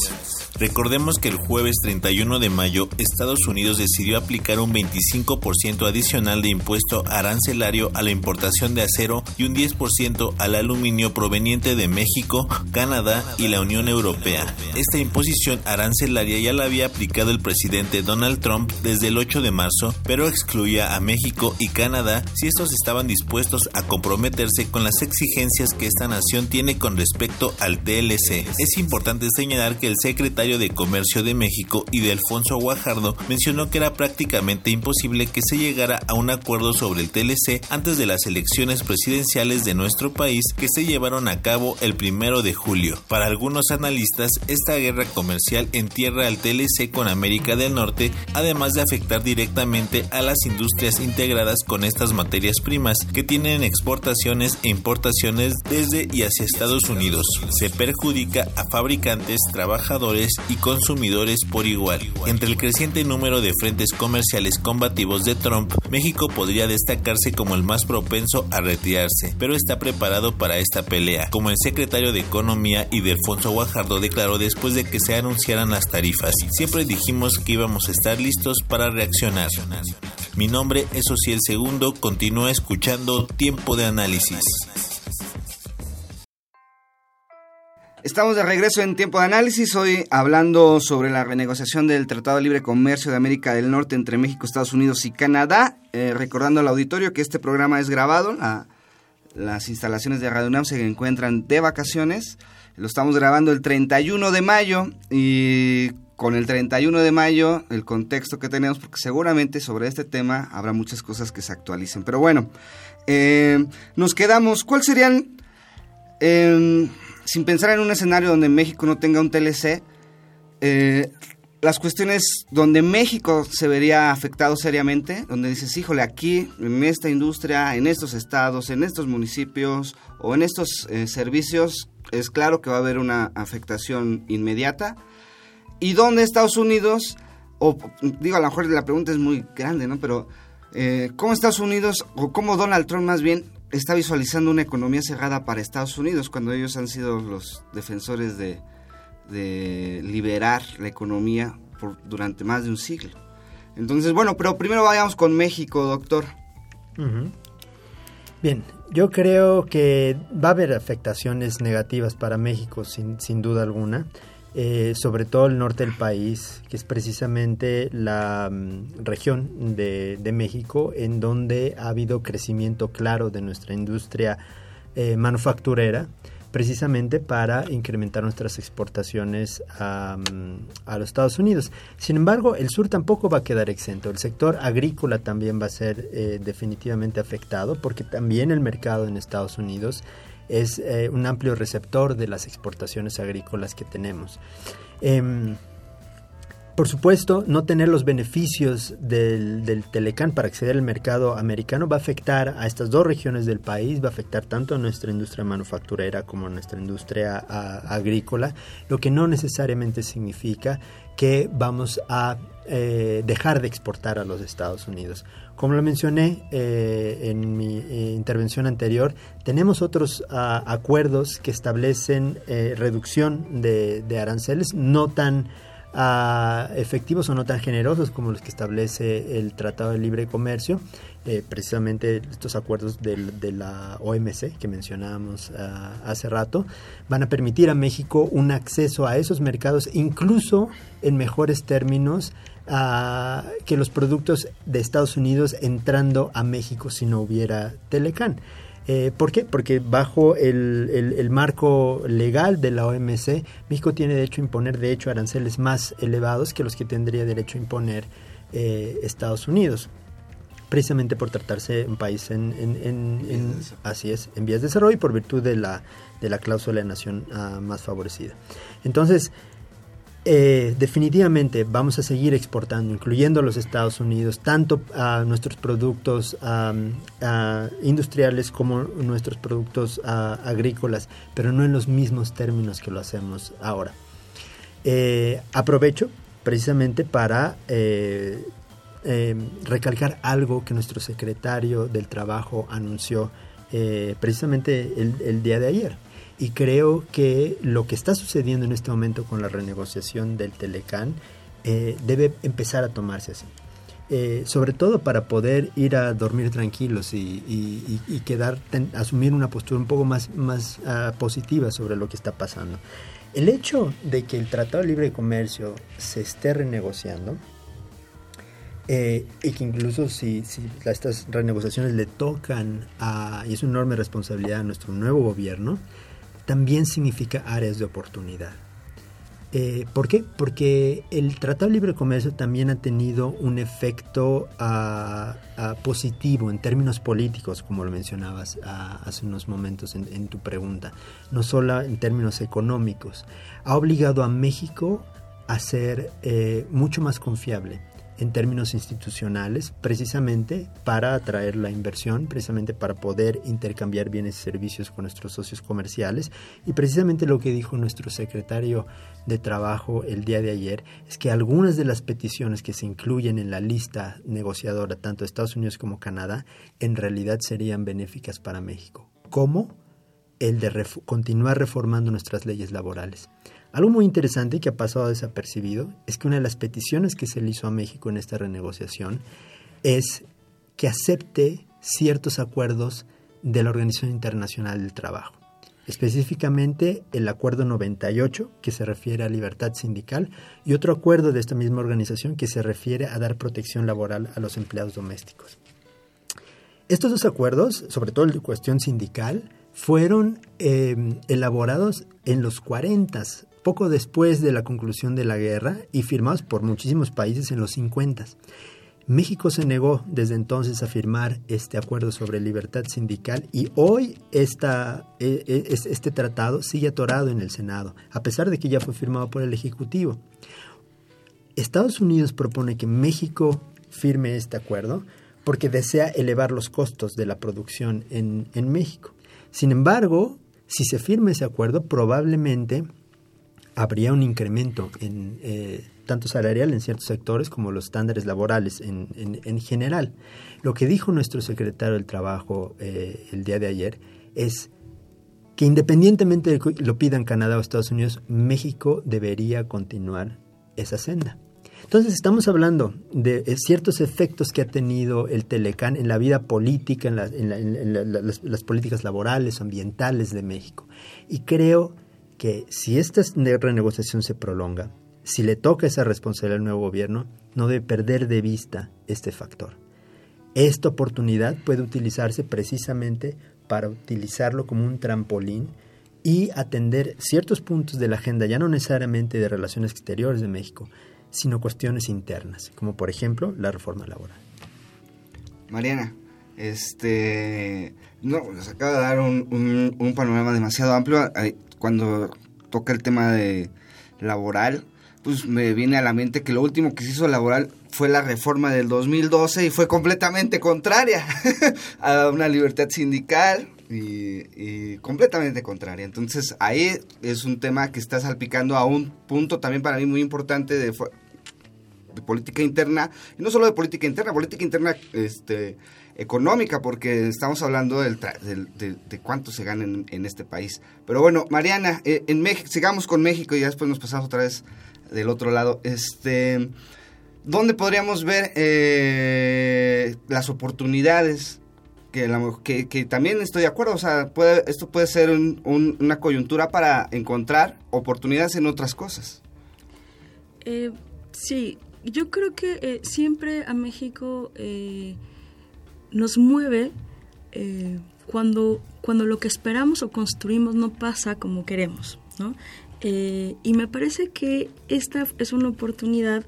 D: Recordemos que el jueves 31 de mayo Estados Unidos decidió aplicar un 25% adicional de impuesto arancelario a la importación de acero y un 10% al aluminio proveniente de México, Canadá y la Unión Europea. Esta imposición arancelaria ya la había aplicado el presidente Donald Trump desde el 8 de marzo, pero excluía a México y Canadá si estos estaban dispuestos a comprometerse con las exigencias que esta nación tiene con respecto al TLC. Es importante señalar que el secretario de Comercio de México y de Alfonso Guajardo mencionó que era prácticamente imposible que se llegara a un acuerdo sobre el TLC antes de las elecciones presidenciales de nuestro país que se llevaron a cabo el primero de julio. Para algunos analistas, esta guerra comercial entierra al TLC con América del Norte, además de afectar directamente a las industrias integradas con estas materias primas que tienen exportaciones e importaciones desde y hacia Estados Unidos. Se perjudica a fabricantes, trabajadores y consumidores por igual. Entre el creciente número de frentes comerciales combativos de Trump, México podría destacarse como el más propenso a retirarse, pero está preparado para esta pelea, como el secretario de Economía y Delfonso Guajardo declaró después de que se anunciaran las tarifas. Siempre dijimos que íbamos a estar listos para reaccionar. Mi nombre es el Segundo, continúa escuchando Tiempo de Análisis.
A: Estamos de regreso en tiempo de análisis, hoy hablando sobre la renegociación del Tratado de Libre Comercio de América del Norte entre México, Estados Unidos y Canadá. Eh, recordando al auditorio que este programa es grabado, las instalaciones de Radio UNAM se encuentran de vacaciones. Lo estamos grabando el 31 de mayo y con el 31 de mayo el contexto que tenemos, porque seguramente sobre este tema habrá muchas cosas que se actualicen. Pero bueno, eh, nos quedamos, ¿cuáles serían... Em, sin pensar en un escenario donde México no tenga un TLC, eh, las cuestiones donde México se vería afectado seriamente, donde dices, híjole, aquí, en esta industria, en estos estados, en estos municipios o en estos eh, servicios, es claro que va a haber una afectación inmediata. Y donde Estados Unidos, o digo, a lo mejor la pregunta es muy grande, ¿no? Pero, eh, ¿cómo Estados Unidos, o cómo Donald Trump más bien, está visualizando una economía cerrada para Estados Unidos cuando ellos han sido los defensores de, liberar la economía por, durante más de un siglo. Entonces, bueno, pero primero vayamos con México, doctor.
C: Bien, yo creo que va a haber afectaciones negativas para México, sin, sin duda alguna. Eh, sobre todo el norte del país, que es precisamente la mm, región de, México en donde ha habido crecimiento claro de nuestra industria eh, manufacturera, precisamente para incrementar nuestras exportaciones a, mm, los Estados Unidos. Sin embargo, el sur tampoco va a quedar exento. El sector agrícola también va a ser eh, definitivamente afectado porque también el mercado en Estados Unidos es eh, un amplio receptor de las exportaciones agrícolas que tenemos. Em, por supuesto, no tener los beneficios del, del, Telecán para acceder al mercado americano va a afectar a estas dos regiones del país, va a afectar tanto a nuestra industria manufacturera como a nuestra industria agrícola, lo que no necesariamente significa que vamos a eh, dejar de exportar a los Estados Unidos. Como lo mencioné eh, en mi eh, intervención anterior, tenemos otros ah, acuerdos que establecen eh, reducción de, aranceles no tan ah, efectivos o no tan generosos como los que establece el Tratado de Libre Comercio. precisamente estos acuerdos de la OMC que mencionábamos ah, hace rato van a permitir a México un acceso a esos mercados incluso en mejores términos que los productos de Estados Unidos entrando a México si no hubiera Telecán. Eh, ¿Por qué? Porque bajo el, marco legal de la OMC, México tiene derecho a imponer, de hecho, aranceles más elevados que los que tendría derecho a imponer eh, Estados Unidos precisamente por tratarse un país en, en, así es en vías de desarrollo y por virtud de la de la cláusula de nación ah, más favorecida entonces eh, definitivamente vamos a seguir exportando, incluyendo a los Estados Unidos, tanto a nuestros productos industriales como nuestros productos agrícolas, pero no en los mismos términos que lo hacemos ahora. Eh, aprovecho precisamente para eh, recalcar algo que nuestro secretario del Trabajo anunció precisamente el día de ayer y creo que lo que está sucediendo en este momento con la renegociación del Telecán eh, debe empezar a tomarse así. Eh, sobre todo para poder ir a dormir tranquilos y, quedar, asumir una postura un poco más, más ah, positiva sobre lo que está pasando. El hecho de que el Tratado de Libre Comercio se esté renegociando eh, y que incluso si, si, estas renegociaciones le tocan a, y es una enorme responsabilidad a nuestro nuevo gobierno, también significa áreas de oportunidad. Eh, ¿Por qué? Porque el Tratado de Libre Comercio también ha tenido un efecto ah, ah, positivo en términos políticos, como lo mencionabas ah, hace unos momentos en, tu pregunta, no solo en términos económicos. Ha obligado a México a ser eh, mucho más confiable en términos institucionales, precisamente para atraer la inversión, precisamente para poder intercambiar bienes y servicios con nuestros socios comerciales. Y precisamente lo que dijo nuestro secretario de Trabajo el día de ayer es que algunas de las peticiones que se incluyen en la lista negociadora, tanto de Estados Unidos como Canadá, en realidad serían benéficas para México. ¿Cómo? El de continuar reformando nuestras leyes laborales. Algo muy interesante que ha pasado desapercibido es que una de las peticiones que se le hizo a México en esta renegociación es que acepte ciertos acuerdos de la Organización Internacional del Trabajo. Específicamente el Acuerdo 98, que se refiere a libertad sindical, y otro acuerdo de esta misma organización que se refiere a dar protección laboral a los empleados domésticos. Estos dos acuerdos, sobre todo el de cuestión sindical, fueron eh, elaborados en los 40 poco después de la conclusión de la guerra y firmados por muchísimos países en los 50. México se negó desde entonces a firmar este acuerdo sobre libertad sindical y hoy e, e, este tratado sigue atorado en el Senado, a pesar de que ya fue firmado por el Ejecutivo. Estados Unidos propone que México firme este acuerdo porque desea elevar los costos de la producción en, en México. Sin embargo, si se firma ese acuerdo, probablemente habría un incremento en eh, tanto salarial en ciertos sectores como los estándares laborales en, en, general. Lo que dijo nuestro secretario del Trabajo eh, el día de ayer es que independientemente de que lo pidan Canadá o Estados Unidos, México debería continuar esa senda. Entonces estamos hablando de eh, ciertos efectos que ha tenido el Telecán en la vida política, en, las, las, políticas laborales, ambientales de México. Y creo que si esta renegociación se prolonga, si le toca esa responsabilidad al nuevo gobierno, no debe perder de vista este factor. Esta oportunidad puede utilizarse precisamente para utilizarlo como un trampolín y atender ciertos puntos de la agenda, ya no necesariamente de relaciones exteriores de México, sino cuestiones internas, como por ejemplo la reforma laboral.
A: Mariana, este, no, nos acaba de dar un panorama demasiado amplio cuando toca el tema de laboral, pues me viene a la mente que lo último que se hizo laboral fue la reforma del 2012 y fue completamente contraria *laughs* a una libertad sindical y, completamente contraria. Entonces ahí es un tema que está salpicando a un punto también para mí muy importante de, de política interna, y no solo de política interna, política interna este, económica, porque estamos hablando del, de, cuánto se gana en, este país. Pero bueno, Mariana, eh, en México, sigamos con México y ya después nos pasamos otra vez del otro lado. Este, ¿Dónde podríamos ver eh, las oportunidades? Que, también estoy de acuerdo, o sea, puede, esto puede ser una coyuntura para encontrar oportunidades en otras cosas.
B: Eh, sí, yo creo que siempre a México nos mueve eh, cuando, cuando lo que esperamos o construimos no pasa como queremos, ¿no? Eh, y me parece que esta es una oportunidad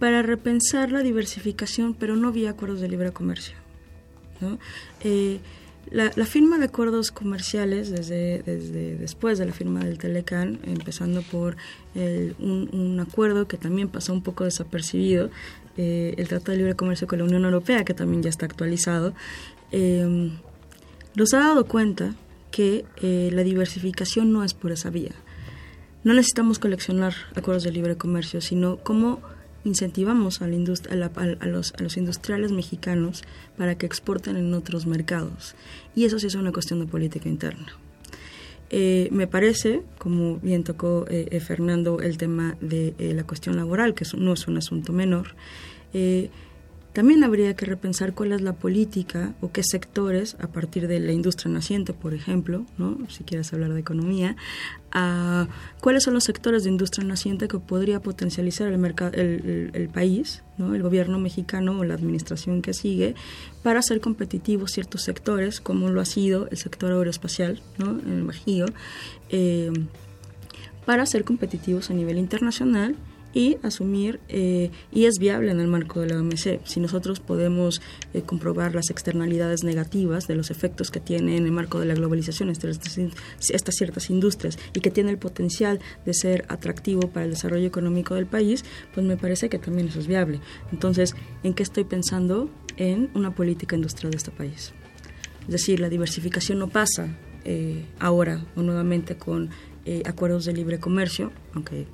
B: para repensar la diversificación, pero no vía acuerdos de libre comercio. ¿no? Eh, la, firma de acuerdos comerciales desde, desde después de la firma del Telecan, empezando por un, un, acuerdo que también pasó un poco desapercibido, eh, el Tratado de Libre Comercio con la Unión Europea, que también ya está actualizado, eh, nos ha dado cuenta que eh, la diversificación no es por esa vía. No necesitamos coleccionar acuerdos de libre comercio, sino cómo incentivamos a, la a, los, a, los, industriales mexicanos para que exporten en otros mercados. Y eso sí es una cuestión de política interna. Me parece, como bien tocó Fernando, el tema de la cuestión laboral, que no es un asunto menor, eh, también habría que repensar cuál es la política o qué sectores, a partir de la industria naciente, por ejemplo, ¿no? si quieres hablar de economía, cuáles son los sectores de industria naciente que podría potencializar el, mercado, el, país, ¿no? el gobierno mexicano o la administración que sigue, para hacer competitivos ciertos sectores, como lo ha sido el sector aeroespacial ¿no? en el Bajío, eh, para ser competitivos a nivel internacional y asumir, eh, y es viable en el marco de la OMC, si nosotros podemos eh, comprobar las externalidades negativas de los efectos que tiene en el marco de la globalización estas, estas ciertas industrias y que tiene el potencial de ser atractivo para el desarrollo económico del país, pues me parece que también eso es viable. Entonces, ¿en qué estoy pensando? En una política industrial de este país. Es decir, la diversificación no pasa eh, ahora o nuevamente con acuerdos de libre comercio, aunque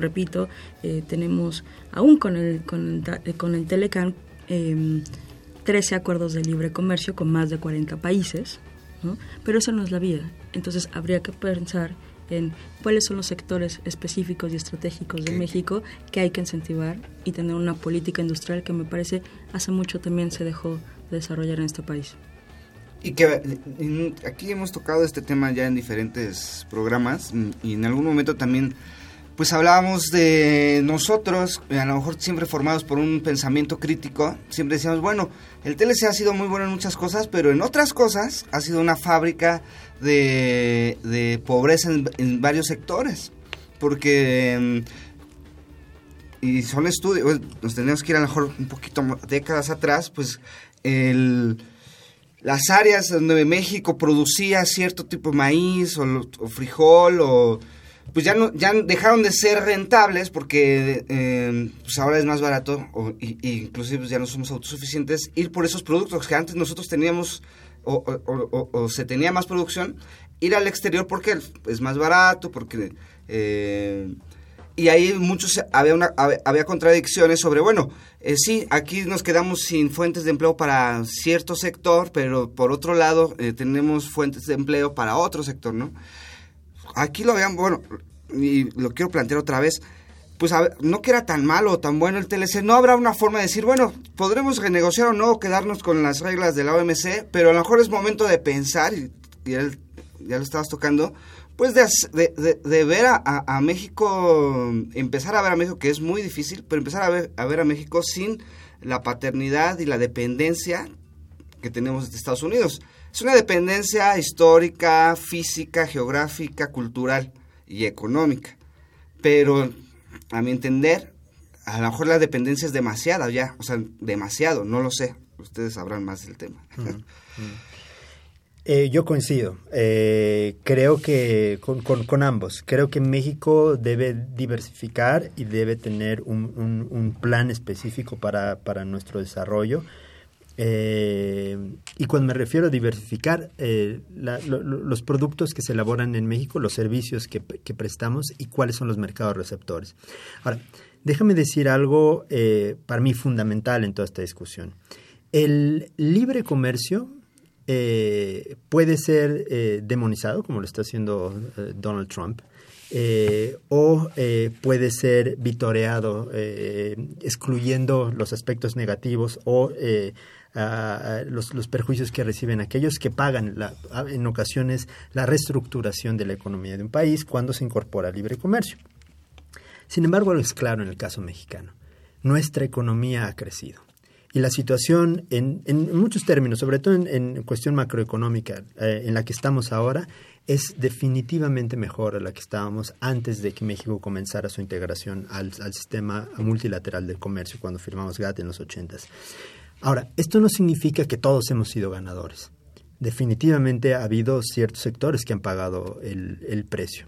B: repito, eh, tenemos aún con el, con el, con el Telecan 13 em, acuerdos de libre comercio con más de 40 países, pero eso no es la vida. Entonces habría que pensar en cuáles son los sectores específicos y estratégicos de México que hay que incentivar y tener una política industrial que me parece hace mucho también se dejó de desarrollar en este país.
A: Y que aquí hemos tocado este tema ya en diferentes programas y en algún momento también pues hablábamos de nosotros, a lo mejor siempre formados por un pensamiento crítico, siempre decíamos, bueno, el TLC ha sido muy bueno en muchas cosas, pero en otras cosas ha sido una fábrica de, pobreza en, varios sectores, porque... Mm, y son estudios, nos tenemos que ir a lo mejor un poquito décadas atrás, pues el, las áreas donde México producía cierto tipo de maíz o, o frijol o pues ya no ya dejaron de ser rentables porque eh, pues ahora es más barato o, y, inclusive pues ya no somos autosuficientes ir por esos productos que antes nosotros teníamos o, se tenía más producción ir al exterior porque es más barato porque eh, y ahí muchos había una había, contradicciones sobre bueno eh, sí aquí nos quedamos sin fuentes de empleo para cierto sector pero por otro lado tenemos fuentes de empleo para otro sector no aquí lo vean, bueno, y lo quiero plantear otra vez, pues no que era tan malo o tan bueno el TLC, no habrá una forma de decir, bueno, podremos renegociar o no, quedarnos con las reglas de la OMC, pero a lo mejor es momento de pensar, y, ya lo estabas tocando, pues de, de, ver a, México, empezar a ver a México, que es muy difícil, pero empezar a ver, a ver a México sin la paternidad y la dependencia que tenemos de Estados Unidos. Es una dependencia histórica, física, geográfica, cultural y económica. Pero, a mi entender, a lo mejor la dependencia es demasiada ya, o sea, demasiado, no lo sé. Ustedes sabrán más del tema.
C: Eh, yo coincido. Eh, creo que con, con, ambos. Creo que México debe diversificar y debe tener un, un, un plan específico para, para nuestro desarrollo. Eh, y cuando me refiero a diversificar, eh, los productos que se elaboran en México, los servicios que, prestamos y cuáles son los mercados receptores. Ahora, déjame decir algo eh, para mí fundamental en toda esta discusión. El libre comercio puede ser demonizado, como lo está haciendo Donald Trump, o puede ser vitoreado, excluyendo los aspectos negativos o los, perjuicios que reciben aquellos que pagan la, en ocasiones la reestructuración de la economía de un país cuando se incorpora al libre comercio. Sin embargo, es claro en el caso mexicano. Nuestra economía ha crecido. Y la situación, en, muchos términos, sobre todo en, cuestión macroeconómica, eh, en la que estamos ahora, es definitivamente mejor a la que estábamos antes de que México comenzara su integración al, sistema multilateral del comercio cuando firmamos GATT en los ochentas. Ahora, esto no significa que todos hemos sido ganadores. Definitivamente ha habido ciertos sectores que han pagado el, precio.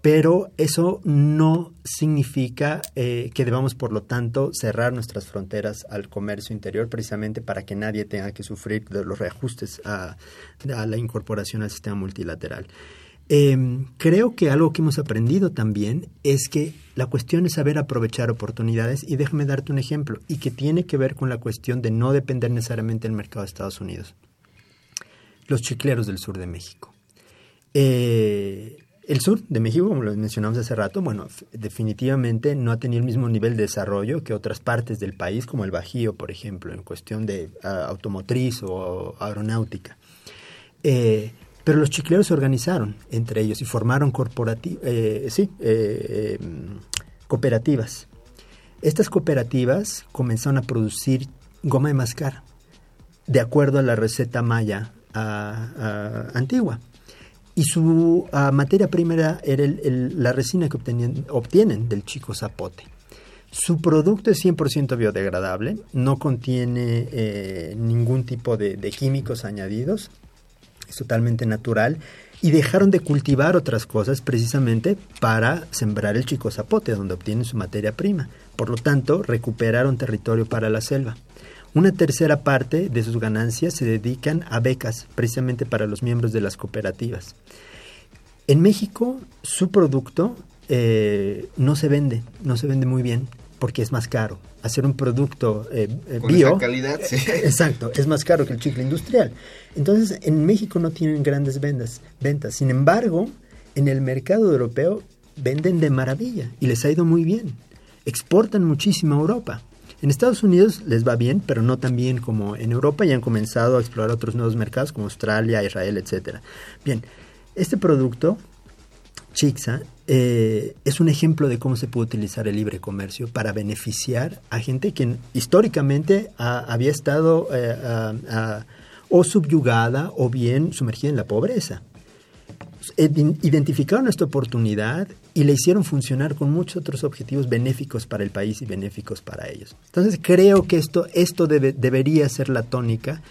C: Pero eso no significa eh, que debamos, por lo tanto, cerrar nuestras fronteras al comercio interior precisamente para que nadie tenga que sufrir de los reajustes a la incorporación al sistema multilateral. Em, creo que algo que hemos aprendido también es que la cuestión es saber aprovechar oportunidades y déjame darte un ejemplo y que tiene que ver con la cuestión de no depender necesariamente del mercado de Estados Unidos. Los chicleros del sur de México. Eh, el sur de México, como lo mencionamos hace rato, bueno, definitivamente no ha tenido el mismo nivel de desarrollo que otras partes del país, como el Bajío, por ejemplo, en cuestión de ah, automotriz o aeronáutica. Eh, pero los chicleros se organizaron entre ellos y formaron eh, eh, em, cooperativas. Estas cooperativas comenzaron a producir goma de mascar de acuerdo a la receta maya antigua. Y su materia primera era la resina que obtienen del chico zapote. Su producto es 100% biodegradable, no contiene eh, ningún tipo de, químicos añadidos, totalmente natural y dejaron de cultivar otras cosas precisamente para sembrar el chico zapote, donde obtienen su materia prima. Por lo tanto, recuperaron territorio para la selva. Una tercera parte de sus ganancias se dedican a becas, precisamente para los miembros de las cooperativas. En México, su producto eh, no se vende, no se vende muy bien, porque es más caro. Hacer un producto eh, eh, bio.
A: calidad, sí.
C: Exacto, es más caro que el chicle industrial. Entonces, en México no tienen grandes ventas. ventas. Sin embargo, en el mercado europeo venden de maravilla y les ha ido muy bien. Exportan muchísimo a Europa. En Estados Unidos les va bien, pero no tan bien como en Europa y han comenzado a explorar otros nuevos mercados como Australia, Israel, etcétera. Bien, este producto, Chixa, eh, es un ejemplo de cómo se puede utilizar el libre comercio para beneficiar a gente que históricamente había estado eh, o subyugada o bien sumergida en la pobreza. Identificaron esta oportunidad y la hicieron funcionar con muchos otros objetivos benéficos para el país y benéficos para ellos. Entonces creo que esto, esto debería ser la tónica,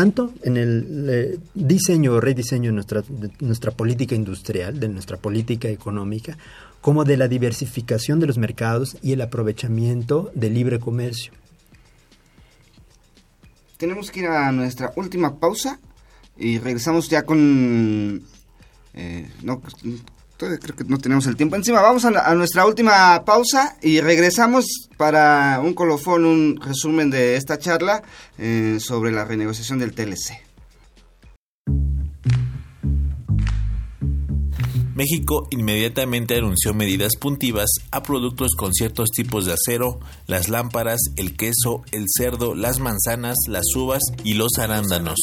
C: tanto en el eh, diseño o rediseño de nuestra, nuestra política industrial, de nuestra política económica, como de la diversificación de los mercados y el aprovechamiento del libre comercio.
A: Tenemos que ir a nuestra última pausa y regresamos ya con... Eh, no, creo que no tenemos el tiempo encima. Vamos a, nuestra última pausa y regresamos para un colofón, un resumen de esta charla eh, sobre la renegociación del TLC.
D: México inmediatamente anunció medidas puntivas a productos con ciertos tipos de acero, las lámparas, el queso, el cerdo, las manzanas, las uvas y los arándanos.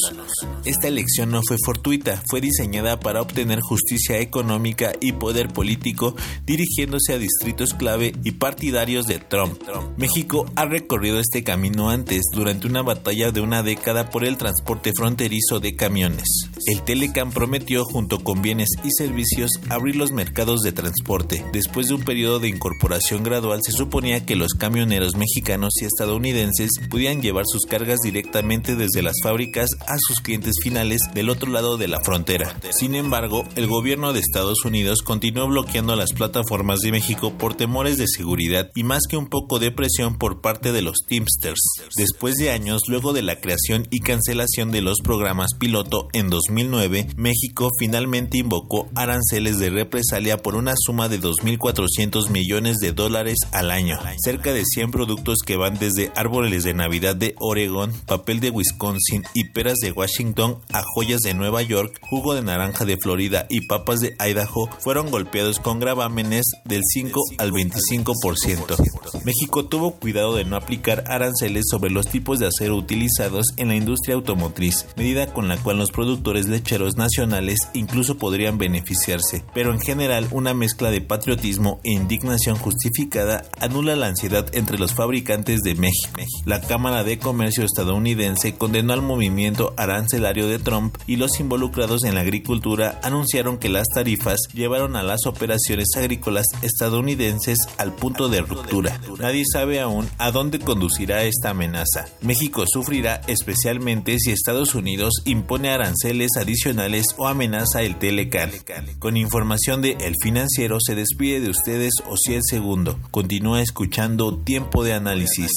D: Esta elección no fue fortuita, fue diseñada para obtener justicia económica y poder político dirigiéndose a distritos clave y partidarios de Trump. México ha recorrido este camino antes durante una batalla de una década por el transporte fronterizo de camiones. El Telecam prometió junto con bienes y servicios abrir los mercados de transporte. Después de un periodo de incorporación gradual, se suponía que los camioneros mexicanos y estadounidenses podían llevar sus cargas directamente desde las fábricas a sus clientes finales del otro lado de la frontera. Sin embargo, el gobierno de Estados Unidos continuó bloqueando las plataformas de México por temores de seguridad y más que un poco de presión por parte de los Teamsters. Después de años, luego de la creación y cancelación de los programas piloto en 2009, México finalmente invocó aranceles de represalia por una suma de 2.400 millones de dólares al año. Cerca de 100 productos que van desde árboles de Navidad de Oregón, papel de Wisconsin y peras de Washington a joyas de Nueva York, jugo de naranja de Florida y papas de Idaho fueron golpeados con gravámenes del 5 al 25%. México tuvo cuidado de no aplicar aranceles sobre los tipos de acero utilizados en la industria automotriz, medida con la cual los productores lecheros nacionales incluso podrían beneficiarse pero en general una mezcla de patriotismo e indignación justificada anula la ansiedad entre los fabricantes de México. La Cámara de Comercio estadounidense condenó al movimiento arancelario de Trump y los involucrados en la agricultura anunciaron que las tarifas llevaron a las operaciones agrícolas estadounidenses al punto de ruptura. Nadie sabe aún a dónde conducirá esta amenaza. México sufrirá especialmente si Estados Unidos impone aranceles adicionales o amenaza el Telecan. Con información de El Financiero se despide de ustedes el Segundo. Continúa escuchando Tiempo de Análisis.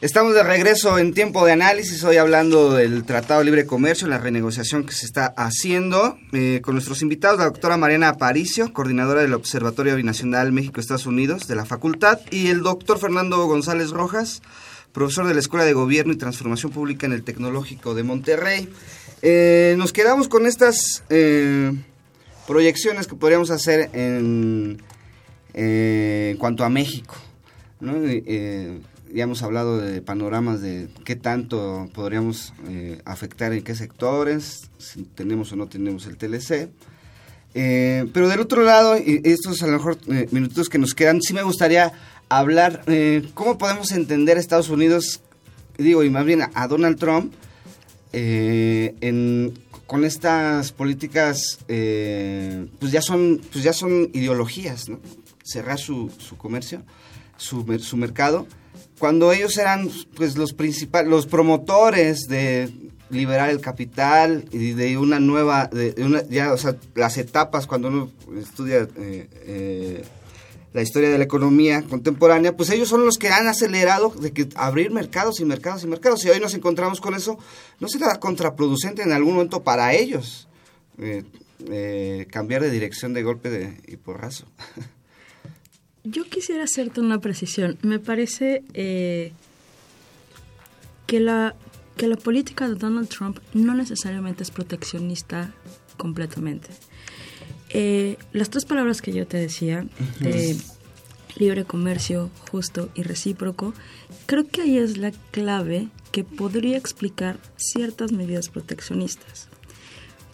A: Estamos de regreso en tiempo de análisis, hoy hablando del Tratado de Libre Comercio, la renegociación que se está haciendo, eh, con nuestros invitados, la doctora Mariana Aparicio, coordinadora del Observatorio Binacional México-Estados Unidos de la Facultad, y el doctor Fernando González Rojas, profesor de la Escuela de Gobierno y Transformación Pública en el Tecnológico de Monterrey. Eh, nos quedamos con estas eh, proyecciones que podríamos hacer en, eh, cuanto a México. ya hemos hablado de panoramas de qué tanto podríamos afectar en qué sectores, si tenemos o no tenemos el TLC. pero del otro lado, y estos a lo mejor minutos que nos quedan, sí me gustaría hablar cómo podemos entender a Estados Unidos, digo, y más bien a Donald Trump, eh, con estas políticas, eh, pues ya son, pues ya son ideologías, cerrar su, su comercio, su, su mercado, cuando ellos eran pues los principales, los promotores de liberar el capital y de una nueva, de una, ya, o sea, las etapas cuando uno estudia eh, eh, la historia de la economía contemporánea, pues ellos son los que han acelerado de que abrir mercados y mercados y mercados. Y hoy nos encontramos con eso, ¿no será contraproducente en algún momento para ellos eh, cambiar de dirección de golpe de, y porrazo? *laughs*
B: Yo quisiera hacerte una precisión. Me parece que la que la política de Donald Trump no necesariamente es proteccionista completamente. Eh, las tres palabras que yo te decía, libre comercio, justo y recíproco, creo que ahí es la clave que podría explicar ciertas medidas proteccionistas.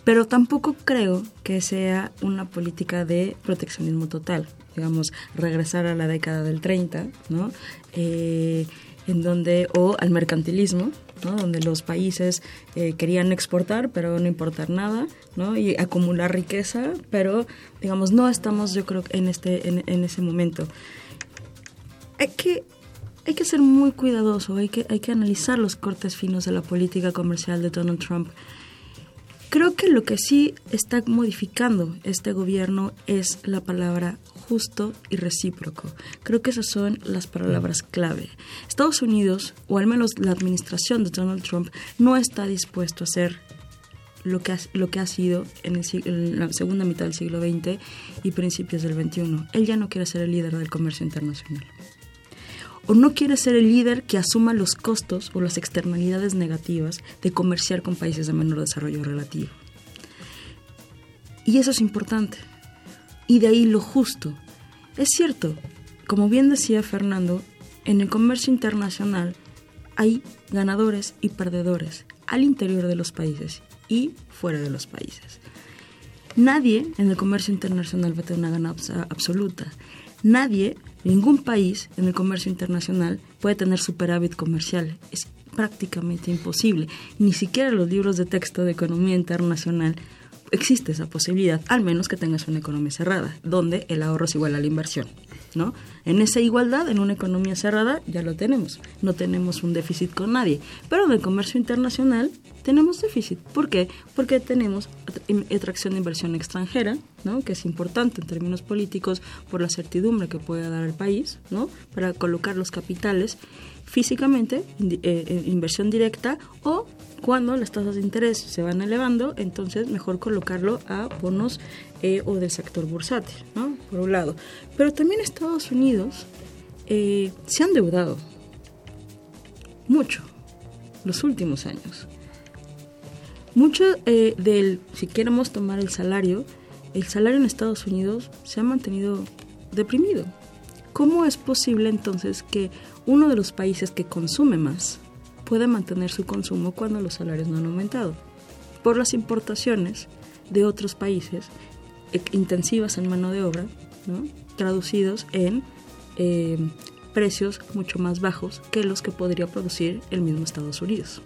B: Pero tampoco creo que sea una política de proteccionismo total, digamos, regresar a la década del 30, ¿no? Eh, en donde, o al mercantilismo, donde los países eh, querían exportar pero no importar nada y acumular riqueza, pero digamos no estamos yo creo en, este, en, ese momento. Hay que, hay que ser muy cuidadoso, hay que, hay que analizar los cortes finos de la política comercial de Donald Trump. Creo que lo que sí está modificando este gobierno es la palabra justo y recíproco. Creo que esas son las palabras clave. Estados Unidos, o al menos la administración de Donald Trump, no está dispuesto a hacer lo que ha, sido en, en, la segunda mitad del siglo XX y principios del XXI. Él ya no quiere ser el líder del comercio internacional. O no quiere ser el líder que asuma los costos o las externalidades negativas de comerciar con países de menor desarrollo relativo. Y eso es importante y de ahí lo justo. Es cierto, como bien decía Fernando, en el comercio internacional hay ganadores y perdedores al interior de los países y fuera de los países. Nadie en el comercio internacional va a tener una ganancia absoluta. Nadie, ningún país en el comercio internacional puede tener superávit comercial. Es prácticamente imposible. Ni siquiera los libros de texto de economía internacional existe esa posibilidad, al menos que tengas una economía cerrada, donde el ahorro es igual a la inversión. ¿no? En esa igualdad, en una economía cerrada, ya lo tenemos. No tenemos un déficit con nadie. Pero en el comercio internacional tenemos déficit. ¿Por qué? Porque tenemos atracción de inversión extranjera, ¿no? que es importante en términos políticos por la certidumbre que puede dar el país, ¿no? para colocar los capitales físicamente, eh, eh, inversión directa o cuando las tasas de interés se van elevando, entonces mejor colocarlo a bonos eh, o del sector bursátil, ¿no? Por un lado. Pero también Estados Unidos se han deudado mucho los últimos años. Mucho del, si queremos tomar el salario, el salario en Estados Unidos se ha mantenido deprimido. ¿Cómo es posible entonces que uno de los países que consume más puede mantener su consumo cuando los salarios no han aumentado. Por las importaciones de otros países eh, intensivas en mano de obra, traducidos en eh, precios mucho más bajos que los que podría producir el mismo Estados Unidos.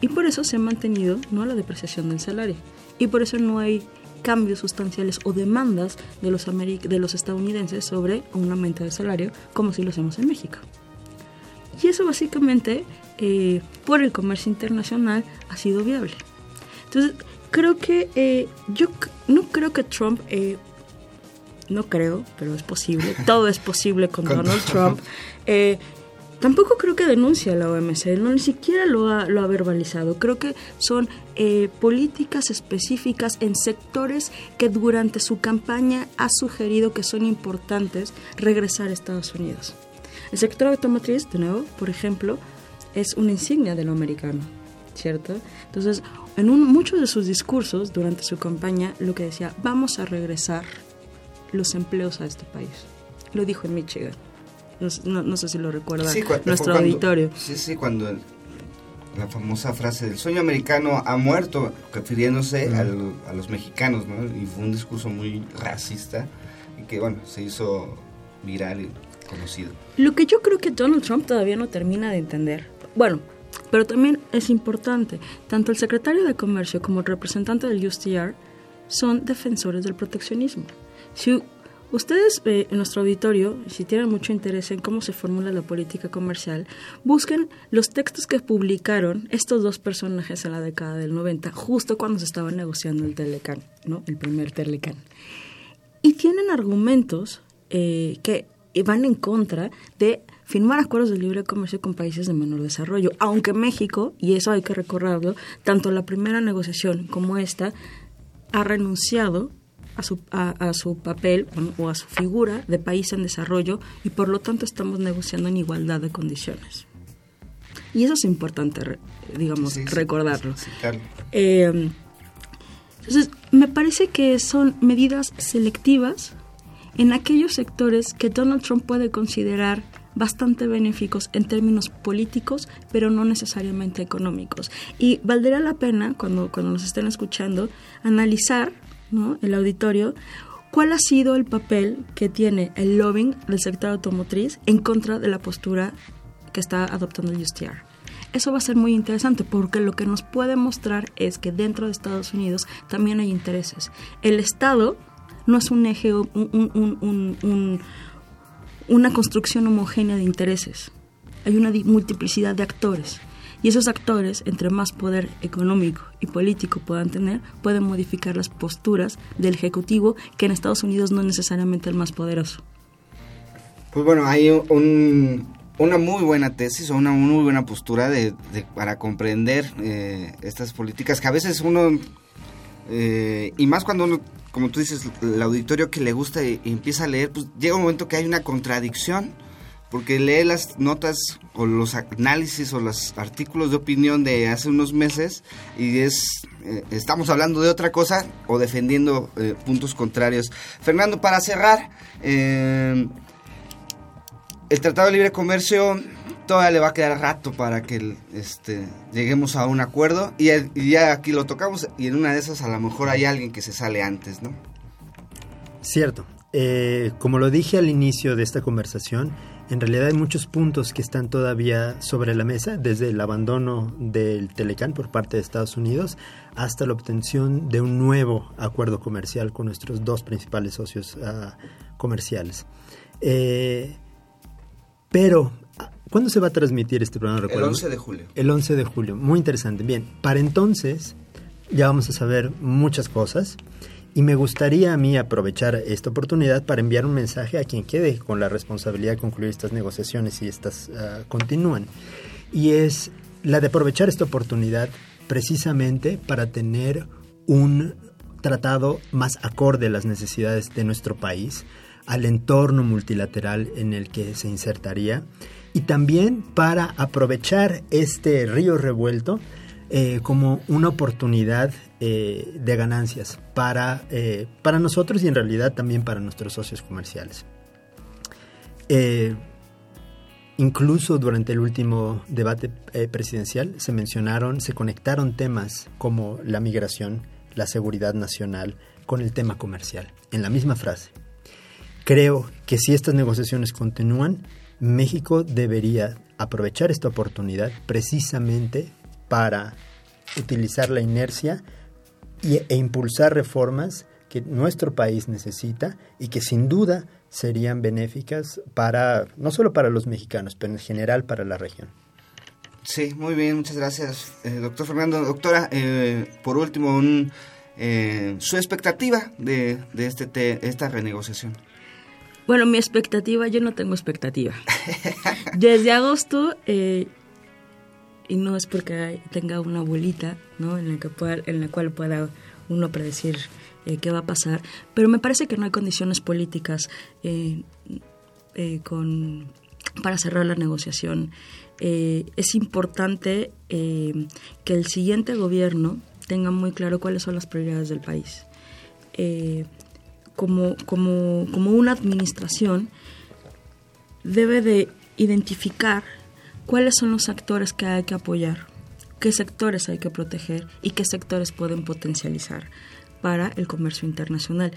B: Y por eso se ha mantenido ¿no? la depreciación del salario. Y por eso no hay cambios sustanciales o demandas de los, de los estadounidenses sobre un aumento de salario como si lo hacemos en México. Y eso básicamente eh, por el comercio internacional ha sido viable. Entonces, creo que eh, yo no creo que Trump, eh, no creo, pero es posible, *laughs* todo es posible con, Donald Trump. Tampoco creo que denuncie a la OMC, no ni siquiera lo ha, lo ha verbalizado. Creo que son políticas específicas en sectores que durante su campaña ha sugerido que son importantes regresar a Estados Unidos. El sector automotriz, de nuevo, por ejemplo, es una insignia de lo americano, ¿cierto? Entonces, en un, muchos de sus discursos durante su campaña, lo que decía, vamos a regresar los empleos a este país. Lo dijo en Michigan. No, sé si lo recuerda nuestro auditorio.
A: Sí, sí, cuando la famosa frase del sueño americano ha muerto, refiriéndose a los mexicanos, ¿no? Y fue un discurso muy racista y que, bueno, se hizo viral y conocido.
B: Lo que yo creo que Donald Trump todavía no termina de entender bueno, pero también es importante, tanto el secretario de Comercio como el representante del USTR son defensores del proteccionismo. Si Ustedes eh, en nuestro auditorio, si tienen mucho interés en cómo se formula la política comercial, busquen los textos que publicaron estos dos personajes en la década del 90, justo cuando se estaba negociando el Telecan, ¿no? El primer Telecan. Y tienen argumentos eh, que van en contra de firmar acuerdos de libre comercio con países de menor desarrollo, aunque México, y eso hay que recordarlo, tanto la primera negociación como esta, ha renunciado a su, a, su papel o a su figura de país en desarrollo y por lo tanto estamos negociando en igualdad de condiciones. Y eso es importante, digamos, recordarlo. Eh, entonces, me parece que son medidas selectivas en aquellos sectores que Donald Trump puede considerar bastante benéficos en términos políticos, pero no necesariamente económicos. Y valdría la pena, cuando, cuando nos estén escuchando, analizar ¿no? el auditorio, ¿cuál ha sido el papel que tiene el lobbying del sector automotriz en contra de la postura que está adoptando el USTR? Eso va a ser muy interesante porque lo que nos puede mostrar es que dentro de Estados Unidos también hay intereses. El Estado no es un eje, una construcción homogénea de intereses. Hay una multiplicidad de actores. Y esos actores, entre más poder económico y político puedan tener, pueden modificar las posturas del Ejecutivo, que en Estados Unidos no es necesariamente el más poderoso.
A: Pues bueno, hay una muy buena tesis o una muy buena postura de, para comprender eh, estas políticas que a veces uno, eh, y más cuando uno, como tú dices, el auditorio que le gusta y empieza a leer, pues llega un momento que hay una contradicción porque lee las notas o los análisis o los artículos de opinión de hace unos meses y es eh, estamos hablando de otra cosa o defendiendo eh, puntos contrarios. Fernando, para cerrar, eh, el Tratado de Libre Comercio todavía le va a quedar rato para que este, lleguemos a un acuerdo y, y ya aquí lo tocamos y en una de esas a lo mejor hay alguien que se sale antes, ¿no?
C: Cierto. como lo dije al inicio de esta conversación, en realidad hay muchos puntos que están todavía sobre la mesa, desde el abandono del Telecán por parte de Estados Unidos hasta la obtención de un nuevo acuerdo comercial con nuestros dos principales socios ah, comerciales. Eh, pero, ¿cuándo se va a transmitir este programa?
A: El 11 de julio.
C: El 11 de julio, muy interesante. Bien, para entonces ya vamos a saber muchas cosas. Y me gustaría a mí aprovechar esta oportunidad para enviar un mensaje a quien quede con la responsabilidad de concluir estas negociaciones y estas ah, continúan. Y es la de aprovechar esta oportunidad precisamente para tener un tratado más acorde a las necesidades de nuestro país, al entorno multilateral en el que se insertaría y también para aprovechar este río revuelto eh, como una oportunidad eh, de ganancias para, eh, para nosotros y en realidad también para nuestros socios comerciales. incluso durante el último debate presidencial se mencionaron, se conectaron temas como la migración, la seguridad nacional con el tema comercial, en la misma frase. Creo que si estas negociaciones continúan, México debería aprovechar esta oportunidad precisamente para utilizar la inercia e impulsar reformas que nuestro país necesita y que sin duda serían benéficas para no solo para los mexicanos, pero en general para la región.
A: Sí, muy bien, muchas gracias, eh, doctor Fernando. Doctora, eh, por último, eh, su expectativa de, de este esta renegociación.
B: Bueno, mi expectativa, yo no tengo expectativa. *laughs* Desde agosto y no es porque tenga una bolita ¿no? en, la que pueda, en la cual pueda uno predecir eh, qué va a pasar, pero me parece que no hay condiciones políticas eh, eh, con, para cerrar la negociación. es importante que el siguiente gobierno tenga muy claro cuáles son las prioridades del país. como, como, como una administración debe de identificar cuáles son los actores que hay que apoyar, qué sectores hay que proteger y qué sectores pueden potencializar para el comercio internacional.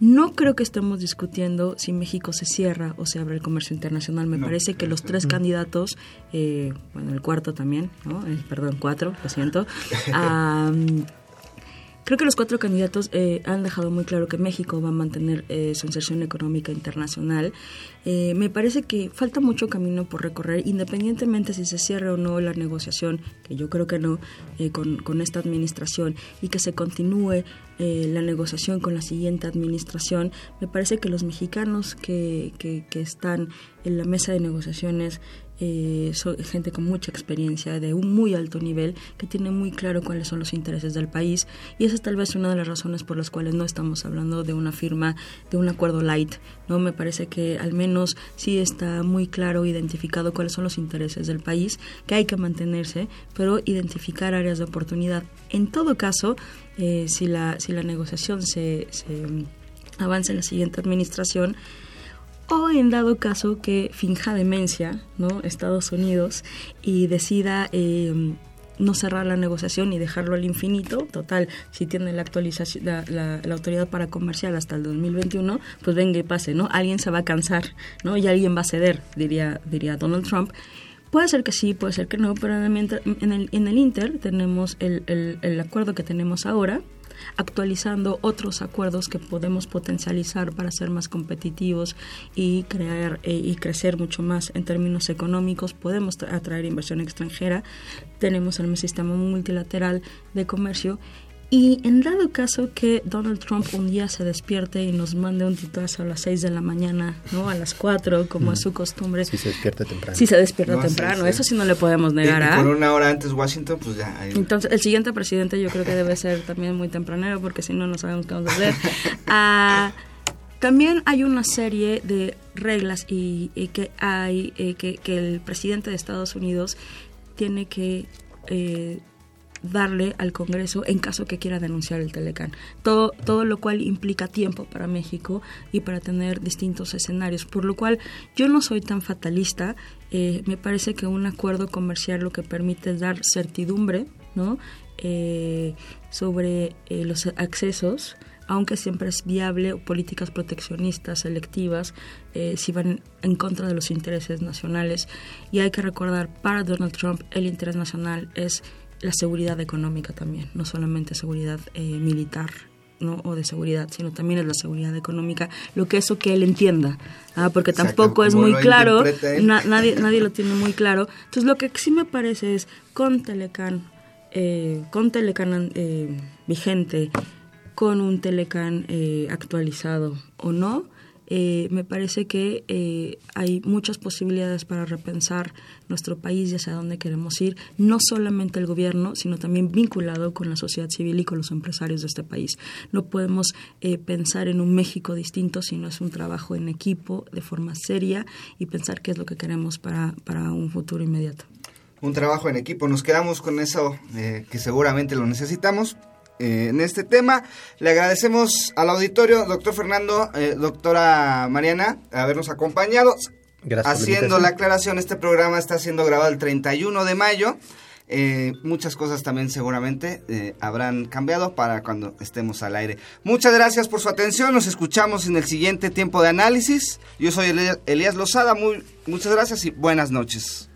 B: No creo que estemos discutiendo si México se cierra o se abre el comercio internacional. Me parece que los tres candidatos, eh, bueno, el cuarto también, ¿no? perdón, cuatro, lo siento, *laughs* Creo que los cuatro candidatos eh, han dejado muy claro que México va a mantener eh, su inserción económica internacional. Eh, me parece que falta mucho camino por recorrer, independientemente si se cierra o no la negociación, que yo creo que no, con, con, esta administración, y que se continúe la negociación con la siguiente administración. Me parece que los mexicanos que, que, que están en la mesa de negociaciones eh, gente con mucha experiencia, de un muy alto nivel, que tiene muy claro cuáles son los intereses del país y esa es tal vez una de las razones por las cuales no estamos hablando de una firma, de un acuerdo light. no Me parece que al menos sí está muy claro identificado cuáles son los intereses del país, que hay que mantenerse, pero identificar áreas de oportunidad. En todo caso, eh, si, la, si la negociación se, se avanza en la siguiente administración, o en dado caso que finja demencia, ¿no? Estados Unidos y decida eh, no cerrar la negociación y dejarlo al infinito, total, si tiene la actualización, la, autoridad para comercial hasta el 2021, pues venga y pase, ¿no? Alguien se va a cansar, ¿no? Y alguien va a ceder, diría, diría Donald Trump. Puede ser que sí, puede ser que no, pero en el, en el Inter tenemos el, el, el acuerdo que tenemos ahora, actualizando otros acuerdos que podemos potencializar para ser más competitivos y crear eh, y crecer mucho más en términos económicos. Podemos atraer inversión extranjera. Tenemos el sistema multilateral de comercio y en dado caso que Donald Trump un día se despierte y nos mande un tituazo a las 6 de la mañana, ¿no? A las 4, como es su costumbre.
C: Si se despierta temprano.
B: Si se despierta temprano, eso sí no le podemos negar.
A: ¿ah? Con una hora antes Washington, pues ya.
B: Entonces, el siguiente presidente yo creo que debe ser también muy tempranero, porque si no, no sabemos qué vamos a hacer. *laughs* Ah, también hay una serie de reglas y, que hay eh, que, que, el presidente de Estados Unidos tiene que eh, darle al Congreso en caso que quiera denunciar el Telecán. Todo, todo lo cual implica tiempo para México y para tener distintos escenarios. Por lo cual yo no soy tan fatalista. Eh, me parece que un acuerdo comercial lo que permite es dar certidumbre ¿no? Eh, sobre eh, los accesos aunque siempre es viable, políticas proteccionistas, selectivas, si van en contra de los intereses nacionales. Y hay que recordar, para Donald Trump el interés nacional es la seguridad económica también, no solamente seguridad eh, militar ¿no? o de seguridad, sino también es la seguridad económica, lo que eso que él entienda, ¿ah? porque tampoco es muy claro, nadie, nadie lo tiene muy claro. Entonces lo que sí me parece es con Telecan, eh, con Telecan eh, vigente, con un Telecan actualizado o no, eh, me parece que eh, hay muchas posibilidades para repensar nuestro país y hacia dónde queremos ir, no solamente el gobierno, sino también vinculado con la sociedad civil y con los empresarios de este país. No podemos eh, pensar en un México distinto si no es un trabajo en equipo, de forma seria y pensar qué es lo que queremos para, para un futuro inmediato.
A: Un trabajo en equipo. Nos quedamos con eso que seguramente lo necesitamos. Eh, en este tema. Le agradecemos al auditorio, doctor Fernando, eh, doctora Mariana, habernos acompañado.
C: Gracias
A: haciendo la, aclaración, este programa está siendo grabado el 31 de mayo. Eh, muchas cosas también seguramente habrán cambiado para cuando estemos al aire. Muchas gracias por su atención. Nos escuchamos en el siguiente tiempo de análisis. Yo soy Elías Lozada. Muy, muchas gracias y buenas noches.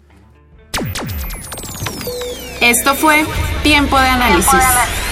E: Esto fue Tiempo de análisis